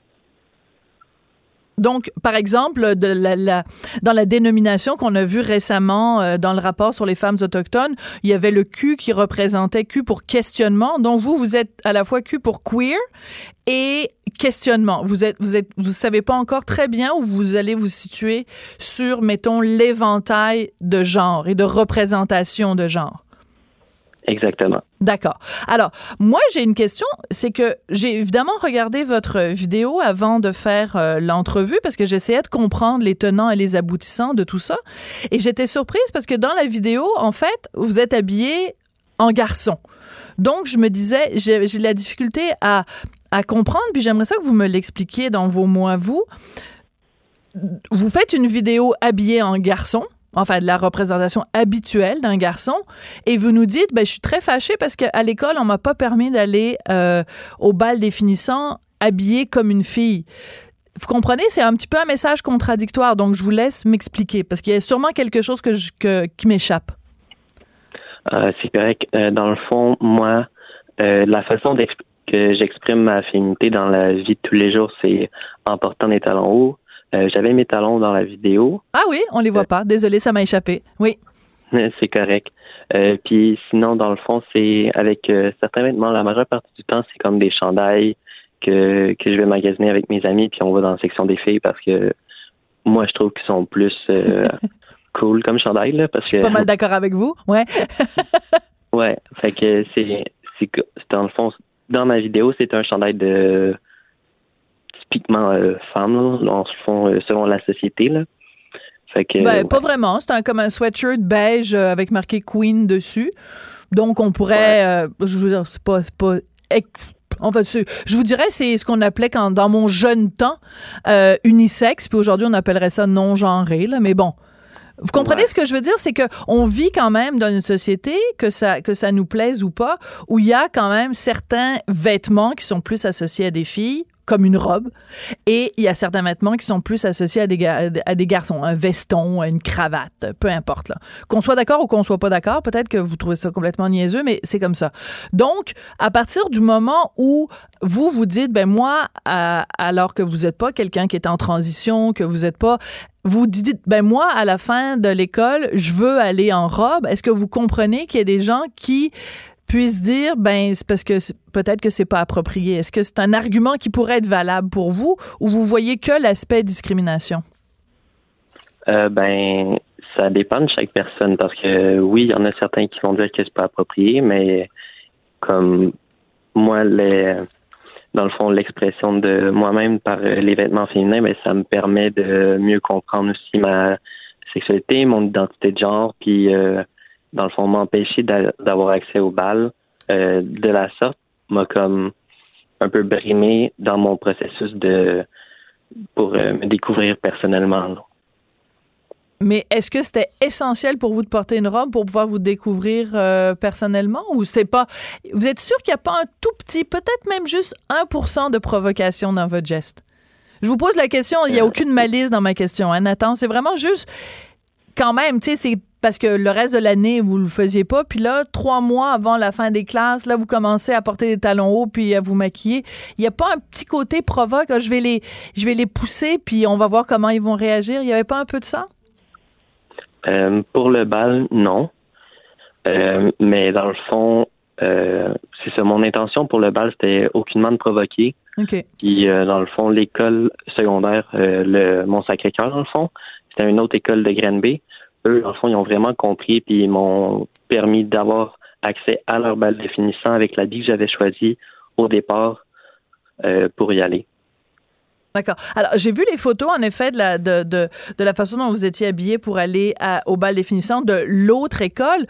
Speaker 3: donc, par exemple, dans la dénomination qu'on a vue récemment euh, dans le rapport sur les femmes autochtones, il y avait le Q qui représentait Q pour questionnement. Donc, vous, vous êtes à la fois Q pour queer et questionnement. Vous êtes, vous êtes, vous savez pas encore très bien où vous allez vous situer sur, mettons, l'éventail de genre et de représentation de genre.
Speaker 5: Exactement.
Speaker 3: D'accord. Alors, moi, j'ai une question, c'est que j'ai évidemment regardé votre vidéo avant de faire euh, l'entrevue parce que j'essayais de comprendre les tenants et les aboutissants de tout ça. Et j'étais surprise parce que dans la vidéo, en fait, vous êtes habillé en garçon. Donc, je me disais, j'ai de la difficulté à, à comprendre, puis j'aimerais ça que vous me l'expliquiez dans vos mots à vous. Vous faites une vidéo habillée en garçon, enfin de la représentation habituelle d'un garçon, et vous nous dites, ben, je suis très fâchée parce qu'à l'école, on m'a pas permis d'aller euh, au bal définissant habillée comme une fille. Vous comprenez, c'est un petit peu un message contradictoire, donc je vous laisse m'expliquer, parce qu'il y a sûrement quelque chose que, qui m'échappe.
Speaker 5: Euh, c'est correct. Euh, dans le fond, moi, la façon que j'exprime ma féminité dans la vie de tous les jours, c'est en portant des talons hauts, euh, j'avais mes talons dans la vidéo.
Speaker 3: Ah oui, on les voit euh, pas. Désolé, ça m'a échappé. Oui.
Speaker 5: C'est correct. Euh, puis sinon, dans le fond, c'est avec certains vêtements, la majeure partie du temps, c'est comme des chandails que, que je vais magasiner avec mes amis, puis on va dans la section des filles parce que moi, je trouve qu'ils sont plus cool comme chandail. Là, parce
Speaker 3: je suis pas mal d'accord avec vous, ouais.
Speaker 5: ouais, fait que c'est, c'est dans le fond, dans ma vidéo, c'est un chandail de typiquement euh, femme, là, fond, euh, selon la société. Là.
Speaker 3: Fait que, ben, Pas vraiment. C'est un, comme un sweatshirt beige euh, avec marqué Queen dessus. Donc, on pourrait. je veux dire, c'est pas. pas en fait, je vous dirais, c'est ce qu'on appelait quand, dans mon jeune temps unisexe, puis aujourd'hui, on appellerait ça non-genré, là, mais bon. Vous comprenez ce que je veux dire? C'est que on vit quand même dans une société, que ça, que ça nous plaise ou pas, où il y a quand même certains vêtements qui sont plus associés à des filles, comme une robe. Et il y a certains vêtements qui sont plus associés à des, à des garçons, un veston, une cravate, peu importe. Qu'on soit d'accord ou qu'on soit pas d'accord, peut-être que vous trouvez ça complètement niaiseux, mais c'est comme ça. Donc, à partir du moment où vous vous dites, ben moi, alors que vous n'êtes pas quelqu'un qui est en transition, que vous n'êtes pas vous dites, ben moi, à la fin de l'école, je veux aller en robe. Est-ce que vous comprenez qu'il y a des gens qui puisse dire, ben, c'est parce que peut-être que c'est pas approprié. Est-ce que c'est un argument qui pourrait être valable pour vous ou vous voyez que l'aspect discrimination?
Speaker 5: Euh, ben, ça dépend de chaque personne parce que oui, il y en a certains qui vont dire que c'est pas approprié, mais comme moi, les, dans le fond, l'expression de moi-même par les vêtements féminins, ben, ça me permet de mieux comprendre aussi ma sexualité, mon identité de genre, puis euh, dans le fond, m'empêcher d'avoir accès au bal euh, de la sorte m'a comme un peu brimé dans mon processus de pour euh, me découvrir personnellement.
Speaker 3: Mais est-ce que c'était essentiel pour vous de porter une robe pour pouvoir vous découvrir euh, personnellement ou c'est pas Vous êtes sûr qu'il n'y a pas un tout petit, peut-être même juste 1% de provocation dans votre geste? Je vous pose la question, il n'y a aucune malice dans ma question, hein, Nathan. C'est vraiment juste quand même, tu sais, c'est parce que le reste de l'année, vous le faisiez pas. Puis là, trois mois avant la fin des classes, là, vous commencez à porter des talons hauts puis à vous maquiller. Il n'y a pas un petit côté provoque, ah, je vais les, je vais les pousser puis on va voir comment ils vont réagir. Il n'y avait pas un peu de ça?
Speaker 5: Euh, pour le bal, non. Euh, mais dans le fond, euh, c'est ça. Mon intention pour le bal, c'était aucunement de provoquer.
Speaker 3: OK.
Speaker 5: Puis, dans le fond, l'école secondaire, le Mont Sacré-Cœur, dans le fond, c'était une autre école de Granby eux, en fond, ils ont vraiment compris puis ils m'ont permis d'avoir accès à leur balle définissant avec la vie que j'avais choisie au départ euh, pour y aller.
Speaker 3: D'accord. Alors, j'ai vu les photos, en effet, de la, de, de, de la façon dont vous étiez habillé pour aller au bal définissant de l'autre école.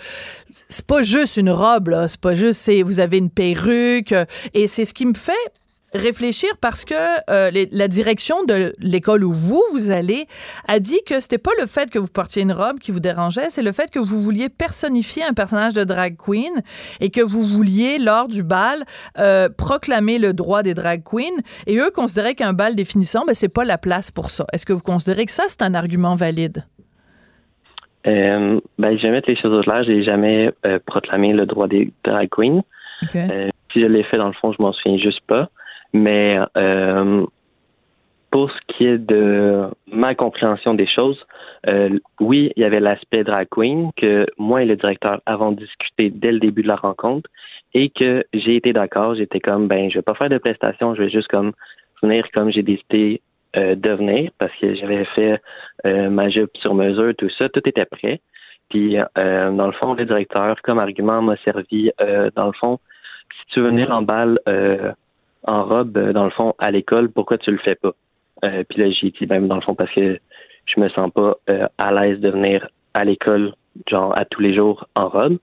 Speaker 3: C'est pas juste une robe. C'est pas juste, c'est, vous avez une perruque. Et c'est ce qui me fait réfléchir parce que euh, la direction de l'école où vous, vous allez a dit que c'était pas le fait que vous portiez une robe qui vous dérangeait, c'est le fait que vous vouliez personnifier un personnage de drag queen et que vous vouliez, lors du bal, euh, proclamer le droit des drag queens. Et eux considéraient qu'un bal définissant, ben, c'est pas la place pour ça. Est-ce que vous considérez que ça, c'est un argument valide?
Speaker 5: Euh, ben, je vais mettre les choses au clair. J'ai jamais euh, proclamé le droit des drag queens. si je l'ai fait, dans le fond, je m'en souviens juste pas. Mais euh, pour ce qui est de ma compréhension des choses, euh, oui, il y avait l'aspect drag queen que moi et le directeur avons discuté dès le début de la rencontre et que j'ai été d'accord. J'étais comme, ben, je vais pas faire de prestations, je vais juste comme venir comme j'ai décidé euh, de venir parce que j'avais fait euh, ma jupe sur mesure, tout ça, tout était prêt. Puis, euh, dans le fond, le directeur, comme argument, m'a servi, dans le fond, si tu veux venir en balle en robe, euh, dans le fond, à l'école, pourquoi tu le fais pas? Euh, puis là, j'ai dit, ben, dans le fond, parce que je me sens pas euh, à l'aise de venir à l'école, genre, à tous les jours en robe.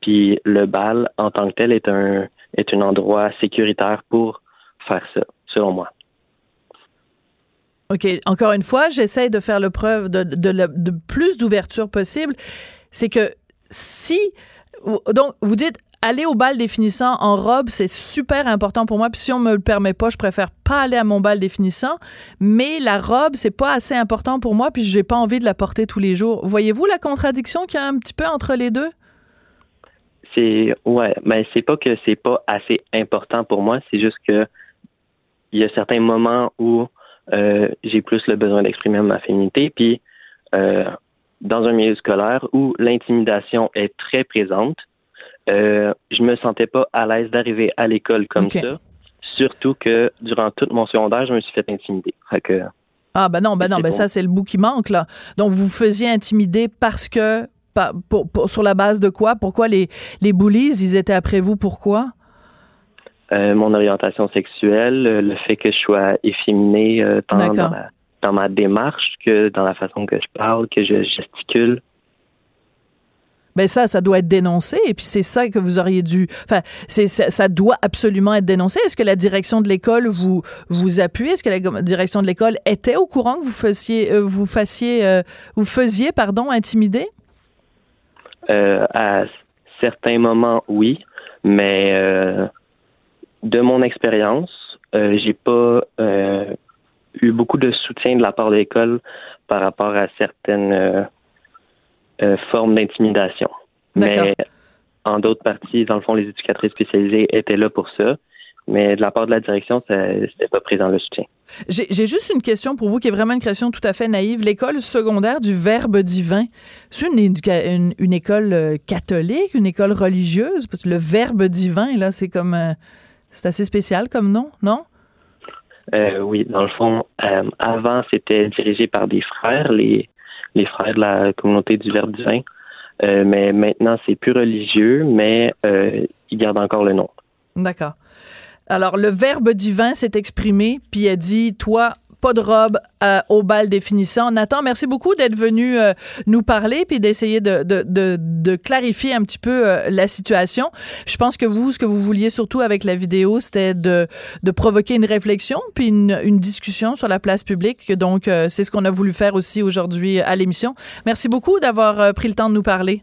Speaker 5: Puis le bal, en tant que tel, est un, est un endroit sécuritaire pour faire ça, selon moi.
Speaker 3: OK. Encore une fois, j'essaie de faire le preuve de, de, de plus d'ouverture possible. C'est que si. Donc, vous dites, aller au bal définissant en robe, c'est super important pour moi. Puis si on me le permet pas, je préfère pas aller à mon bal définissant. Mais la robe, c'est pas assez important pour moi, puis j'ai pas envie de la porter tous les jours. Voyez-vous la contradiction qu'il y a un petit peu entre les deux?
Speaker 5: C'est ouais, mais c'est pas que c'est pas assez important pour moi, c'est juste que il y a certains moments où euh, j'ai plus le besoin d'exprimer ma féminité, puis euh, dans un milieu scolaire où l'intimidation est très présente, euh, je me sentais pas à l'aise d'arriver à l'école comme ça. Surtout que durant tout mon secondaire, je me suis fait intimider.
Speaker 3: ah ben non, ben non, ben ça c'est le bout qui manque là. Donc vous faisiez intimider parce que sur la base de quoi? Pourquoi les les bullies ils étaient après vous? Pourquoi?
Speaker 5: Euh, Mon orientation sexuelle, le fait que je sois efféminé euh, dans, dans ma démarche, que dans la façon que je parle, que je gesticule.
Speaker 3: Ben ça, ça doit être dénoncé. Et puis c'est ça que vous auriez dû. Enfin, ça, doit absolument être dénoncé. Est-ce que la direction de l'école vous vous appuie? Est-ce que la direction de l'école était au courant que vous fassiez euh, vous fassiez euh, vous faisiez pardon intimider?
Speaker 5: Euh, À certains moments, oui, mais de mon expérience, j'ai pas eu beaucoup de soutien de la part de l'école par rapport à certaines euh, forme d'intimidation. Mais en d'autres parties, dans le fond, les éducatrices spécialisées étaient là pour ça. Mais de la part de la direction, c'était pas présent le soutien.
Speaker 3: J'ai juste une question pour vous qui est vraiment une question tout à fait naïve. L'école secondaire du Verbe divin, c'est une, une, école euh, catholique, une école religieuse? Parce que le Verbe divin, là, c'est comme. Euh, c'est assez spécial comme nom, non?
Speaker 5: oui, dans le fond, avant, c'était dirigé par des frères, les, les frères de la communauté du Verbe divin. Euh, mais maintenant, c'est plus religieux, mais euh, ils gardent encore le nom.
Speaker 3: D'accord. Alors, le Verbe divin s'est exprimé, puis a dit, toi, pas de robe euh, au bal définissant. Nathan, merci beaucoup d'être venu euh, nous parler puis d'essayer de, de, de, clarifier un petit peu euh, la situation. Je pense que vous, ce que vous vouliez surtout avec la vidéo, c'était de, de provoquer une réflexion puis une, une discussion sur la place publique. Donc, c'est ce qu'on a voulu faire aussi aujourd'hui à l'émission. Merci beaucoup d'avoir pris le temps de nous parler.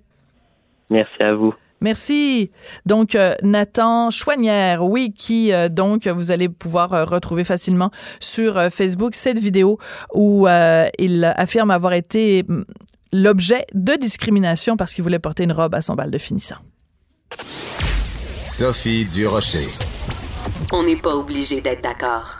Speaker 5: Merci à vous.
Speaker 3: Merci. Donc, euh, Nathan Chouanière, oui, qui, euh, donc, vous allez pouvoir euh, retrouver facilement sur Facebook cette vidéo où il affirme avoir été mm, l'objet de discrimination parce qu'il voulait porter une robe à son bal de finissant.
Speaker 2: Sophie Durocher.
Speaker 1: On n'est pas obligé d'être d'accord.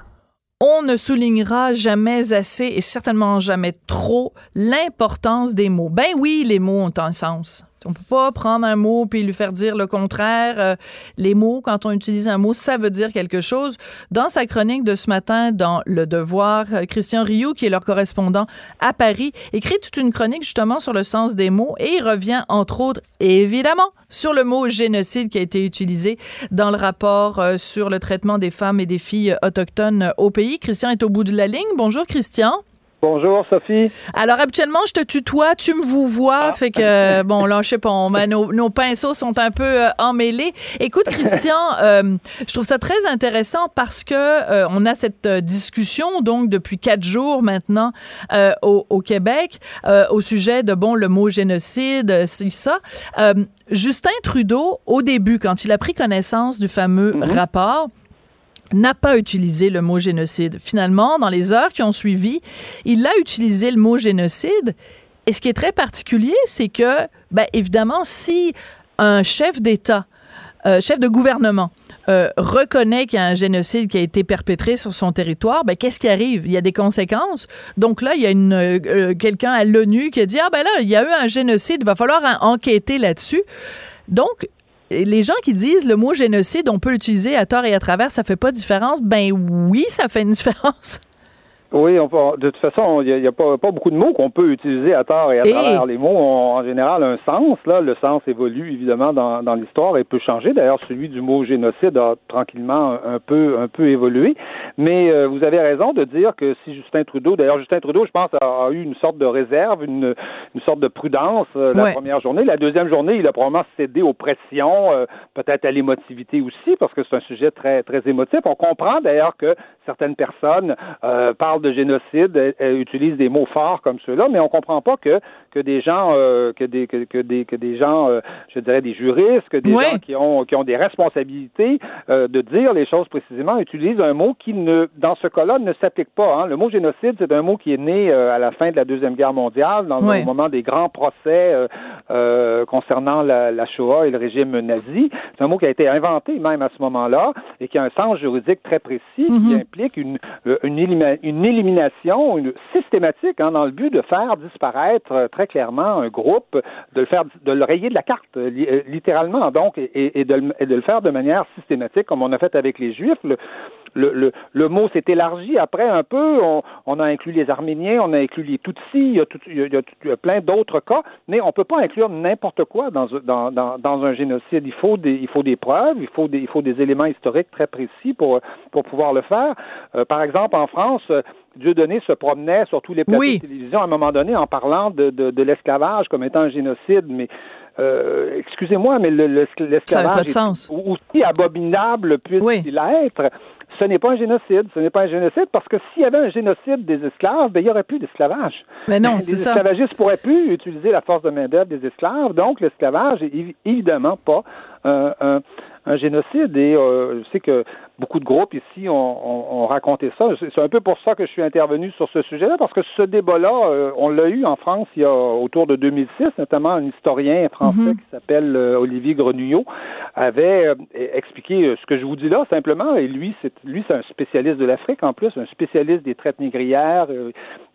Speaker 3: On ne soulignera jamais assez et certainement jamais trop l'importance des mots. Ben oui, les mots ont un sens. On peut pas prendre un mot puis lui faire dire le contraire. Euh, les mots, quand on utilise un mot, ça veut dire quelque chose. Dans sa chronique de ce matin dans Le Devoir, euh, Christian Rioux, qui est leur correspondant à Paris, écrit toute une chronique justement sur le sens des mots et il revient entre autres, évidemment, sur le mot génocide qui a été utilisé dans le rapport euh, sur le traitement des femmes et des filles autochtones au pays. Christian est au bout de la ligne. Bonjour Christian.
Speaker 6: Bonjour Sophie.
Speaker 3: Alors habituellement je te tutoie, tu me vous vois, ah. fait que bon là je sais pas, nos, pinceaux sont un peu euh, emmêlés. Écoute Christian, euh, je trouve ça très intéressant parce que euh, on a cette discussion donc depuis quatre jours maintenant au, Québec au sujet de bon le mot génocide, c'est ça. Justin Trudeau au début quand il a pris connaissance du fameux mm-hmm. rapport n'a pas utilisé le mot génocide. Finalement, dans les heures qui ont suivi, il a utilisé le mot génocide. Et ce qui est très particulier, c'est que, ben, évidemment, si un chef d'État, euh, chef de gouvernement, euh, reconnaît qu'il y a un génocide qui a été perpétré sur son territoire, ben qu'est-ce qui arrive? Il y a des conséquences. Donc là, il y a une euh, quelqu'un à l'ONU qui a dit ah ben là, il y a eu un génocide, il va falloir enquêter là-dessus. Donc les gens qui disent le mot génocide, on peut l'utiliser à tort et à travers, ça fait pas de différence? Ben oui, ça fait une différence.
Speaker 6: Oui, on de toute façon, il n'y a, pas, beaucoup de mots qu'on peut utiliser à tort et à travers. Les mots ont en général un sens. Là, le sens évolue évidemment dans, dans l'histoire et peut changer. D'ailleurs, celui du mot génocide a tranquillement un peu, un peu évolué. Mais euh, vous avez raison de dire que si Justin Trudeau, d'ailleurs Justin Trudeau, je pense, a, eu une sorte de réserve, une, une sorte de prudence euh, la première journée. La deuxième journée, il a probablement cédé aux pressions, euh, peut-être à l'émotivité aussi, parce que c'est un sujet très, très émotif. On comprend d'ailleurs que certaines personnes parlent de génocide utilisent des mots forts comme ceux-là, mais on comprend pas que que des gens euh, que des que, que, des que des gens euh, je dirais des juristes, que des gens qui ont qui ont des responsabilités euh, de dire les choses précisément utilisent un mot qui ne dans ce cas-là ne s'applique pas. Hein. Le mot génocide, c'est un mot qui est né à la fin de la deuxième guerre mondiale, dans le moment des grands procès concernant la, la, Shoah et le régime nazi. C'est un mot qui a été inventé même à ce moment-là et qui a un sens juridique très précis, qui mm-hmm. implique une une, une élimination une, systématique hein, dans le but de faire disparaître euh, très clairement un groupe, de le faire, de le rayer de la carte, euh, littéralement, donc, et, et, de, le faire de manière systématique, comme on a fait avec les Juifs. Le, le, le, mot s'est élargi après un peu. On, a inclus les Arméniens, on a inclus les Tutsis, il y a, tout, il y a, plein d'autres cas, mais on ne peut pas inclure n'importe quoi dans, dans, dans, un génocide. Il faut des, il faut des preuves, il faut des, il faut des éléments historiques très précis pour, pour pouvoir le faire. Euh, par exemple, en France, Dieudonné se promenait sur tous les plateaux de télévision à un moment donné en parlant de, de, de l'esclavage comme étant un génocide, mais excusez-moi, mais l'esclavage
Speaker 3: est
Speaker 6: aussi abominable puisse-t-il être, ce n'est pas un génocide. Ce n'est pas un génocide parce que s'il y avait un génocide des esclaves, ben, il n'y aurait plus d'esclavage.
Speaker 3: Mais non,
Speaker 6: c'est ça. Les esclavagistes pourraient plus utiliser la force de main-d'œuvre des esclaves. Donc, l'esclavage est évidemment pas un, un génocide. Et euh, je sais que beaucoup de groupes ici ont, raconté ça. C'est un peu pour ça que je suis intervenu sur ce sujet-là, parce que ce débat-là, euh, on l'a eu en France il y a autour de 2006, notamment un historien français mhm. qui s'appelle euh, Olivier Grenouillot avait expliqué ce que je vous dis là simplement. Et lui, c'est lui, c'est un spécialiste de l'Afrique en plus, un spécialiste des traites négrières.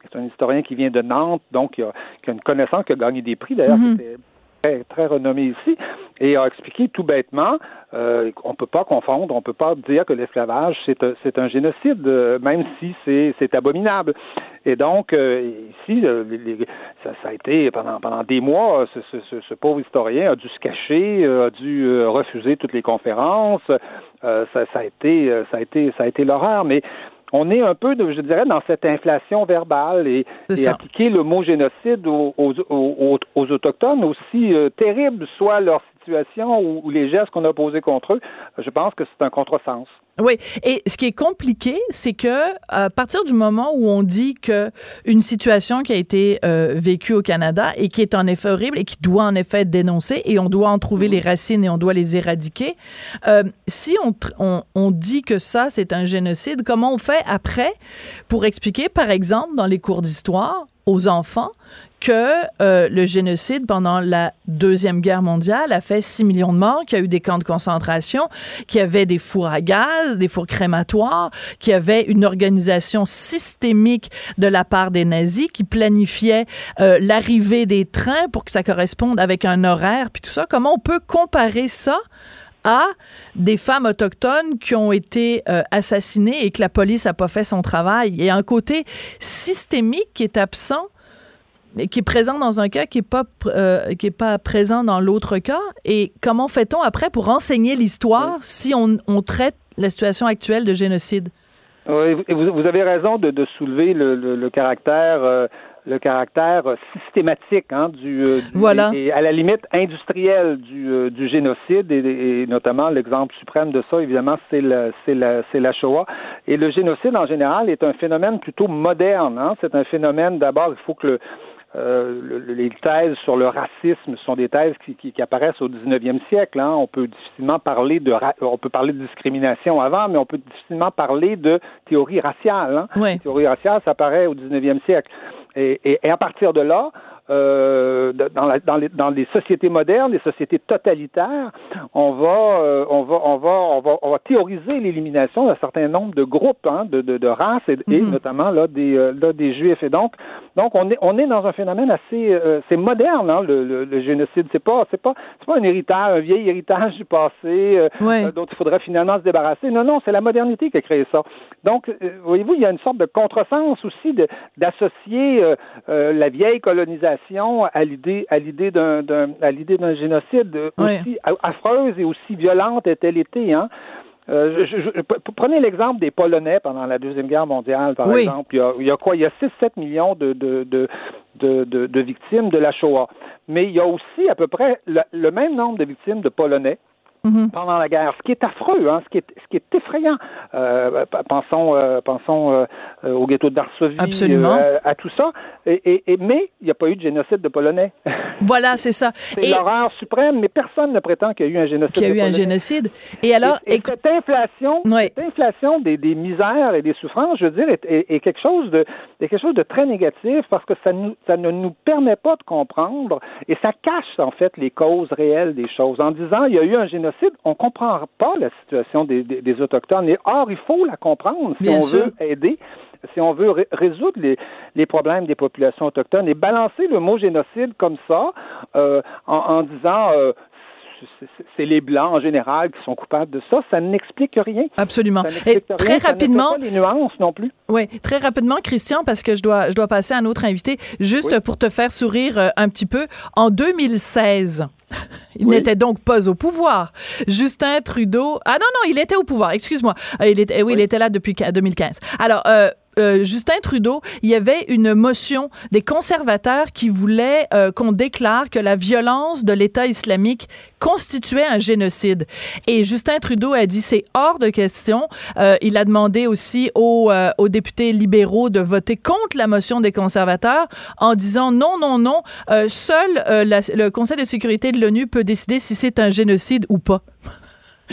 Speaker 6: c'est un historien qui vient de Nantes, donc qui a, une connaissance, qui a gagné des prix d'ailleurs. Mhm très, très renommé ici, et a expliqué tout bêtement euh, on ne peut pas confondre, on ne peut pas dire que l'esclavage, c'est un, un génocide, euh, même si c'est, abominable. Et donc, euh, ici, ça, ça, a été, pendant, pendant des mois, ce, ce, ce, pauvre historien a dû se cacher, a dû refuser toutes les conférences. ça, ça, a été, ça, a été, ça a été l'horreur, mais on est un peu, je dirais, dans cette inflation verbale et, appliquer le mot génocide aux, aux, Autochtones, aussi euh, terrible soit leur situation ou, les gestes qu'on a posés contre eux, je pense que c'est un contresens.
Speaker 3: Oui, et ce qui est compliqué, c'est que à partir du moment où on dit que une situation qui a été euh, vécue au Canada et qui est en effet horrible et qui doit en effet être dénoncée et on doit en trouver les racines et on doit les éradiquer, euh, si on, on, on dit que ça c'est un génocide, comment on fait après pour expliquer, par exemple, dans les cours d'histoire aux enfants que euh, le génocide pendant la Deuxième Guerre mondiale a fait 6 millions de morts, qu'il y a eu des camps de concentration, qu'il y avait des fours à gaz, des fours crématoires, qu'il y avait une organisation systémique de la part des nazis qui planifiait euh, l'arrivée des trains pour que ça corresponde avec un horaire, puis tout ça. Comment on peut comparer ça à des femmes autochtones qui ont été euh, assassinées et que la police n'a pas fait son travail? Il y a un côté systémique qui est absent qui est présent dans un cas, qui n'est pas, euh, qui est pas présent dans l'autre cas. Et comment fait-on après pour enseigner l'histoire si on, on, traite la situation actuelle de génocide?
Speaker 6: Oui, vous, vous avez raison de, de soulever le, le, caractère euh, le caractère systématique hein, du, euh,
Speaker 3: voilà.
Speaker 6: et, à la limite industriel du, du génocide et, et notamment l'exemple suprême de ça évidemment c'est la c'est la c'est la Shoah et le génocide en général est un phénomène plutôt moderne hein. c'est un phénomène d'abord il faut que le euh, les thèses sur le racisme sont des thèses qui, qui, apparaissent au 19e siècle. Hein. On peut difficilement parler de on peut parler de discrimination avant, mais on peut difficilement parler de théorie raciale.
Speaker 3: Hein.
Speaker 6: théorie raciale, ça apparaît au 19e siècle. Et, et, et à partir de là, euh, dans, la, dans, les, dans, les, sociétés modernes, les sociétés totalitaires, on va, euh, on va, on va, on va, on va théoriser l'élimination d'un certain nombre de groupes, hein, de, de, de, races et, mhm. notamment là des, euh, là des juifs. Et donc, donc on est, on est dans un phénomène assez, euh, c'est moderne, hein, le, le, le, génocide. C'est pas, c'est pas, c'est pas un héritage, un vieil héritage du passé dont il faudrait finalement se débarrasser. Non, non, c'est la modernité qui a créé ça. Donc, voyez-vous, il y a une sorte de contresens aussi d'associer la vieille colonisation à l'idée à l'idée d'un, à l'idée d'un génocide aussi affreuse et aussi violente est-elle été hein. Euh, prenez l'exemple des Polonais pendant la Deuxième Guerre mondiale, par exemple. Il y, a, quoi? Il y a 6-7 millions de, de, de, de, victimes de la Shoah. Mais il y a aussi à peu près le même nombre de victimes de Polonais Mhm. pendant la guerre, ce qui est affreux, hein, ce, qui est, ce qui est effrayant. Euh, pensons euh, pensons euh, au ghetto de Varsovie, à tout ça. Et, et, mais il n'y a pas eu de génocide de Polonais.
Speaker 3: Voilà, c'est ça.
Speaker 6: C'est l'horreur suprême, mais personne ne prétend qu'il y a eu un génocide.
Speaker 3: Qu'il y a eu un génocide. Et alors,
Speaker 6: et, cette inflation, cette inflation des, des, misères et des souffrances, je veux dire, est, est, quelque chose de quelque chose de très négatif parce que ça, nous, ça ne nous permet pas de comprendre et ça cache en fait les causes réelles des choses. En disant il y a eu un génocide on ne comprend pas la situation des, Autochtones. Et or, il faut la comprendre si on veut aider si on veut résoudre les, problèmes des populations autochtones et balancer le mot génocide comme ça euh, en, disant euh, c'est les blancs en général qui sont coupables de ça. Ça n'explique rien.
Speaker 3: Absolument. Et très rapidement,
Speaker 6: pas les nuances non plus.
Speaker 3: Oui, très rapidement, Christian, parce que je dois, je dois passer à un autre invité, juste pour te faire sourire euh, un petit peu. En 2016, il n'était donc pas au pouvoir. Justin Trudeau. Ah non, non, il était au pouvoir, excuse-moi. Euh, il était, oui, il était là depuis 2015. Alors, euh, euh, Justin Trudeau, il y avait une motion des conservateurs qui voulaient euh, qu'on déclare que la violence de l'État islamique constituait un génocide. Et Justin Trudeau a dit c'est hors de question. Euh, il a demandé aussi aux, aux, députés libéraux de voter contre la motion des conservateurs en disant non, non, non, seul le Conseil de sécurité de l'ONU peut décider si c'est un génocide ou pas.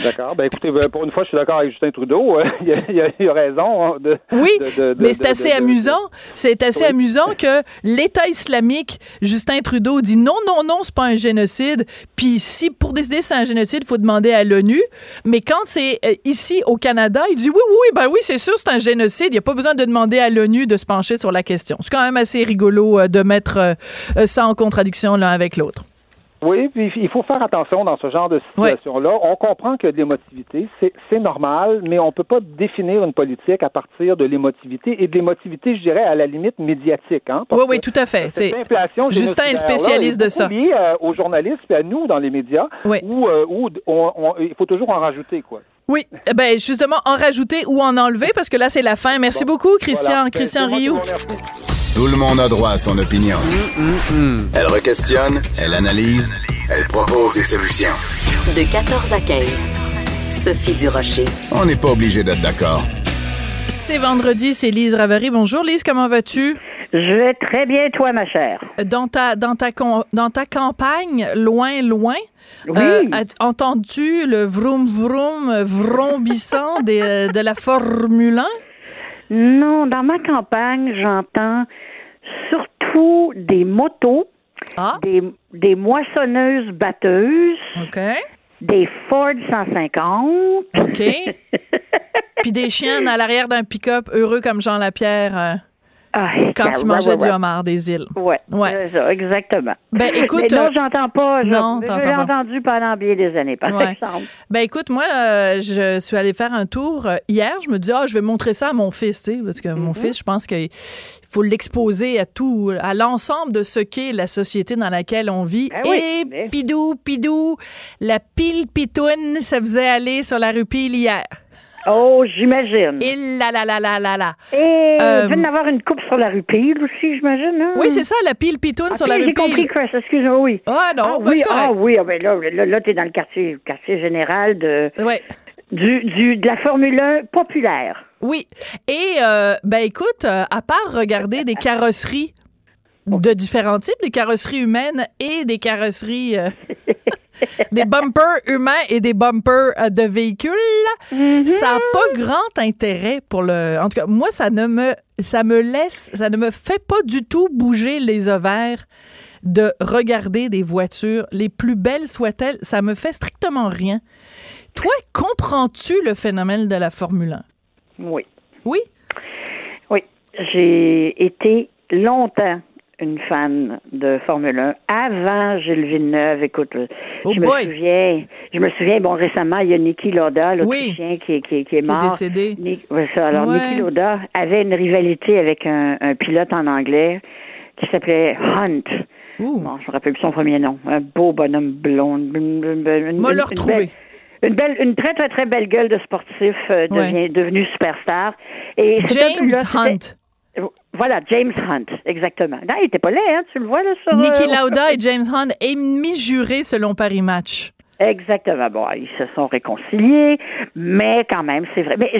Speaker 6: D'accord. Ben écoutez, ben, pour une fois, je suis d'accord avec Justin Trudeau. il, a, il, a, raison. Hein, de,
Speaker 3: oui, mais c'est assez amusant. C'est assez amusant que l'État islamique, Justin Trudeau dit non, non, non, c'est pas un génocide. Puis si pour décider c'est un génocide, il faut demander à l'ONU. Mais quand c'est euh, ici au Canada, il dit oui, oui, ben oui, c'est sûr, c'est un génocide. Il n'y a pas besoin de demander à l'ONU de se pencher sur la question. C'est quand même assez rigolo euh, de mettre euh, ça en contradiction l'un avec l'autre.
Speaker 6: Oui, puis il faut faire attention dans ce genre de situation-là. On comprend que l'émotivité, c'est normal, mais on ne peut pas définir une politique à partir de l'émotivité et de l'émotivité, je dirais, à la limite médiatique. Hein,
Speaker 3: oui, oui, tout à fait. C'est Justin est spécialiste de ça.
Speaker 6: Lié euh, aux journalistes et à nous dans les médias, oui. où, euh, où il faut toujours en rajouter, quoi.
Speaker 3: Oui, eh ben justement, en rajouter ou en enlever, parce que là, c'est la fin. Merci beaucoup, Christian, Christian Rioux.
Speaker 2: Tout le monde a droit à son opinion. Elle requestionne, elle analyse, elle propose des solutions.
Speaker 1: De 14 à 15, Sophie Durocher.
Speaker 2: On n'est pas obligé d'être d'accord.
Speaker 3: C'est vendredi, c'est Lise Ravary. Bonjour Lise, comment vas-tu?
Speaker 7: Je vais très bien, toi, ma chère.
Speaker 3: Dans ta, dans ta, dans ta campagne, loin, loin,
Speaker 7: oui. Euh,
Speaker 3: as-tu entendu le vroom vroom vrombissant de, de la Formule 1?
Speaker 7: Non, dans ma campagne, j'entends surtout des motos, ah. des, des moissonneuses batteuses. Des Ford 150.
Speaker 3: OK. Puis des chiens à l'arrière d'un pick-up heureux comme Jean Lapierre. Euh. Ah, quand tu mangeais du homard des îles.
Speaker 7: Oui, ouais. ça, exactement.
Speaker 3: Ben, écoute,
Speaker 7: Mais non, j'entends pas. Non, je l'ai entendu pendant bien des années, par exemple.
Speaker 3: Ben, écoute, moi, euh, je suis allée faire un tour euh, hier. Je me dis, ah, je vais montrer ça à mon fils, tu sais, parce que mon mm-hmm. fils, je pense qu'il faut l'exposer à tout, à l'ensemble de ce qu'est la société dans laquelle on vit.
Speaker 7: Ben
Speaker 3: Et pidou, pidou, la pile pitoune, ça faisait aller sur la rue Pile hier.
Speaker 7: Oh, j'imagine.
Speaker 3: Et là, là, là, là, là, là.
Speaker 7: Et euh, il avoir une coupe sur la rue Pile aussi, j'imagine. Hein?
Speaker 3: Oui, c'est ça, la pile pitoune
Speaker 7: ah,
Speaker 3: sur la rue
Speaker 7: Pile. J'ai compris, Chris, excuse-moi, oui.
Speaker 3: Ah non,
Speaker 7: ah,
Speaker 3: ben,
Speaker 7: oui, ah, oui, ah, ben là, là, là tu es dans le quartier, quartier général de...
Speaker 3: Ouais.
Speaker 7: Du, du, de la Formule 1 populaire.
Speaker 3: Oui. Et, euh, ben écoute, euh, à part regarder des carrosseries de différents types, des carrosseries humaines et des carrosseries... Euh, des bumpers humains et des bumpers euh, de véhicules, mm-hmm. ça n'a pas grand intérêt pour le. En tout cas, moi, ça ne me, ça me laisse, ça ne me fait pas du tout bouger les ovaires de regarder des voitures, les plus belles soient-elles, ça me fait strictement rien. Toi, comprends-tu le phénomène de la Formule 1?
Speaker 7: Oui.
Speaker 3: Oui?
Speaker 7: Oui. J'ai été longtemps une fan de Formule 1 avant Gilles Villeneuve. Écoute,
Speaker 3: oh
Speaker 7: je me souviens, je me souviens, bon, récemment, il y a Niki Loda, l'Autrichien, qui, qui, qui, est mort.
Speaker 3: Qui est décédé.
Speaker 7: ça. Alors, Niki Loda avait une rivalité avec un, un pilote en anglais qui s'appelait Hunt.
Speaker 3: Ouh.
Speaker 7: Bon, je me rappelle plus son premier nom. Un beau bonhomme blond. Une,
Speaker 3: le retrouver.
Speaker 7: Une belle, une très très très belle gueule de sportif euh, devient devenu superstar. Et
Speaker 3: James Hunt.
Speaker 7: Voilà, James Hunt, exactement. Là, il n'était pas laid, hein, tu le vois là sur.
Speaker 3: Niki euh, Lauda et James Hunt, ennemis jurés selon Paris Match.
Speaker 7: Exactement. Bon, ils se sont réconciliés, mais quand même, c'est vrai. Mais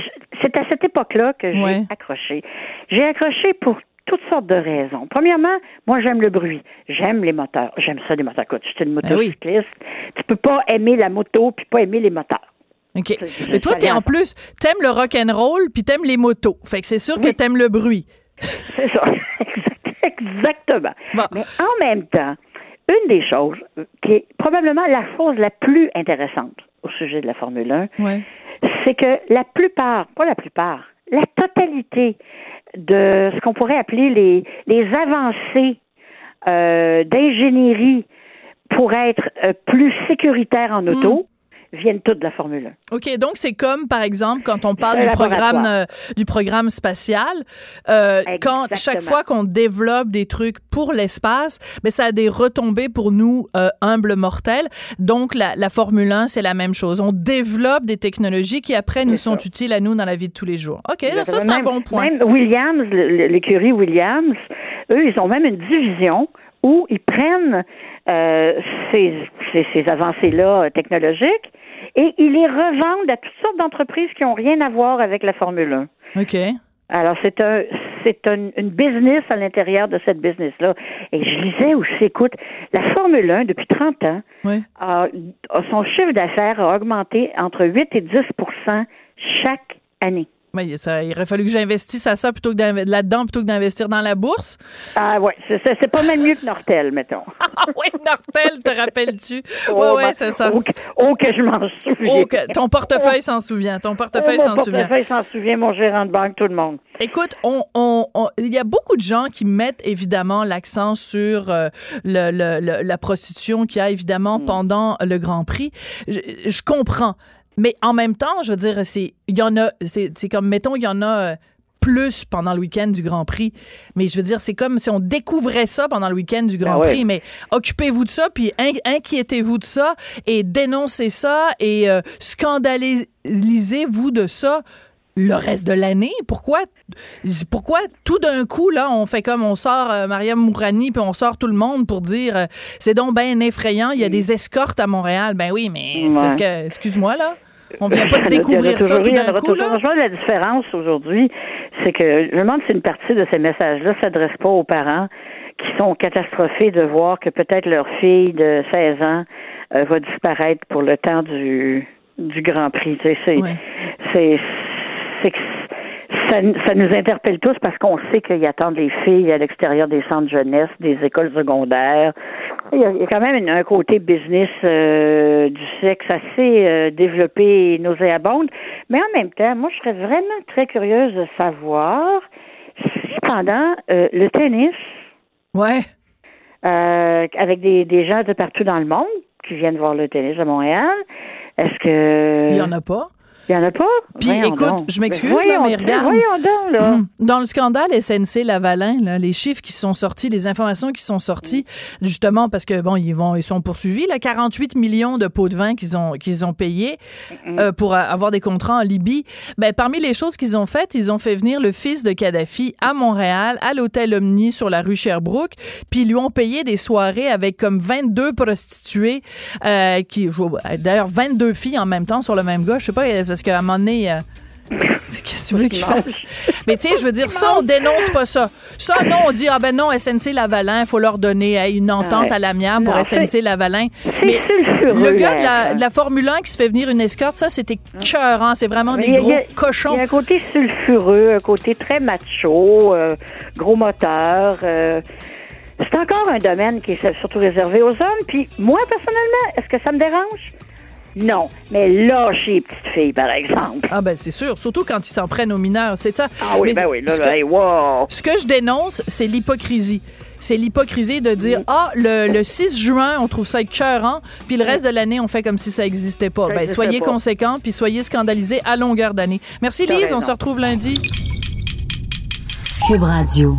Speaker 7: c'est à cette époque-là que j'ai accroché. J'ai accroché pour toutes sortes de raisons. Premièrement, moi, j'aime le bruit. J'aime les moteurs. J'aime ça, les moteurs. Écoute, je suis une ben motocycliste. Tu peux pas aimer la moto puis pas aimer les moteurs.
Speaker 3: OK. Mais toi, t'es en plus, t'aimes le rock and roll puis t'aimes les motos. Fait que c'est sûr que t'aimes le bruit.
Speaker 7: C'est ça. Exactement. Mais en même temps, une des choses qui est probablement la chose la plus intéressante au sujet de la Formule 1, c'est que la plupart, pas la plupart, la totalité de ce qu'on pourrait appeler les, les avancées euh, d'ingénierie pour être euh, plus sécuritaire en auto, viennent toutes de la Formule
Speaker 3: 1. OK, donc c'est comme, par exemple, quand on parle du programme, euh, du programme spatial, euh, quand chaque fois qu'on développe des trucs pour l'espace, mais ben, ça a des retombées pour nous euh, humbles mortels. Donc, la, la Formule 1, c'est la même chose. On développe des technologies qui, après, nous sont utiles à nous dans la vie de tous les jours. OK, ça, c'est un bon point.
Speaker 7: Même Williams, l'écurie Williams, eux, ils ont même une division où ils prennent euh, ces, ces, ces avancées-là technologiques et ils les revendent à toutes sortes d'entreprises qui n'ont rien à voir avec la Formule
Speaker 3: 1. OK.
Speaker 7: Alors, c'est un, c'est un, une business à l'intérieur de cette business-là. Et je disais aussi, écoute, la Formule 1, depuis 30 ans, a, son chiffre d'affaires a augmenté entre 8 et 10% chaque année
Speaker 3: il aurait fallu que j'investisse à ça plutôt que là-dedans plutôt que d'investir dans la bourse.
Speaker 7: Ah ouais, c'est pas même mieux que Nortel, mettons.
Speaker 3: ah oui, Nortel, te rappelles-tu? Oui, oui, c'est ça.
Speaker 7: Oh, que je m'en souviens. Oh,
Speaker 3: ton portefeuille s'en souvient. Ton portefeuille s'en souvient. Mon
Speaker 7: portefeuille s'en souvient, mon gérant de banque, tout le monde.
Speaker 3: Écoute, on, on, il y a beaucoup de gens qui mettent évidemment l'accent sur euh, le, le, la prostitution qu'il y a évidemment hmm. pendant le Grand Prix. je comprends. Mais en même temps, je veux dire, c'est il y en a, c'est comme mettons, il y en a euh, plus pendant le week-end du Grand Prix. Mais je veux dire, c'est comme si on découvrait ça pendant le week-end du Grand ah Prix. Mais occupez-vous de ça, puis inquiétez-vous de ça, et dénoncez ça, et euh, scandalisez-vous de ça le reste de l'année? Pourquoi, pourquoi tout d'un coup, là, on fait comme on sort euh, Mariam Mourani puis on sort tout le monde pour dire c'est donc bien effrayant, il y a des escortes à Montréal. Ben oui, mais c'est parce que, excuse-moi, là. On vient pas de découvrir ça tout d'un coup, là.
Speaker 7: La différence aujourd'hui, c'est que je me demande si une partie de ces messages-là s'adresse pas aux parents qui sont catastrophés de voir que peut-être leur fille de 16 ans euh, va disparaître pour le temps du, du Grand Prix. c'est, c'est, c'est ça, ça, nous interpelle tous parce qu'on sait qu'il y a tant des filles à l'extérieur des centres jeunesse, des écoles secondaires. Il y a, quand même un côté business euh, du sexe assez euh, développé et nauséabonde. Mais en même temps, moi, je serais vraiment très curieuse de savoir si pendant euh, le tennis,
Speaker 3: ouais.
Speaker 7: avec des, des gens de partout dans le monde qui viennent voir le tennis à Montréal, est-ce que...
Speaker 3: Il y en a pas?
Speaker 7: Il n'y en a pas?
Speaker 3: Puis écoute, je m'excuse, mais regarde. Dans le scandale SNC Lavalin, là, les chiffres qui sont sortis, les informations qui sont sorties, justement parce que bon, ils vont, ils sont poursuivis, là, 48 millions de pots de vin qu'ils ont, qu'ils ont payés euh, pour avoir des contrats en Libye. Ben, parmi les choses qu'ils ont faites, ils ont fait venir le fils de Kadhafi à Montréal, à l'hôtel Omni sur la rue Sherbrooke, puis ils lui ont payé des soirées avec comme 22 prostituées, euh, qui, d'ailleurs, 22 filles en même temps sur le même gars. Je sais pas, parce qu'à un moment donné, euh, Qu'est-ce que tu veux qu'il fasse? Mais tu sais, je veux dire, ça, on dénonce pas ça. Ça, non, on dit, ah ben non, SNC Lavalin, il faut leur donner une entente à l'amiable pour SNC Lavalin.
Speaker 7: Mais
Speaker 3: le gars de la, Formule 1 qui se fait venir une escorte, ça, c'était cœurant. C'est vraiment des gros cochons.
Speaker 7: Il y a un côté sulfureux, un côté très macho, euh, gros moteur. Euh, c'est encore un domaine qui est surtout réservé aux hommes. Puis moi, personnellement, est-ce que ça me dérange? Non. Mais lâcher les petites filles, par exemple.
Speaker 3: Ah, ben, c'est sûr. Surtout quand ils s'en prennent aux mineurs. C'est ça.
Speaker 7: Ah oui, ben oui. Là, là, wow.
Speaker 3: Ce que je dénonce, c'est l'hypocrisie c'est l'hypocrisie de dire ah le, 6 juin on trouve ça écœurant puis le reste de l'année on fait comme si ça n'existait pas. ben soyez conséquents puis soyez scandalisés à longueur d'année. Merci Lise, on se retrouve lundi. Cube Radio.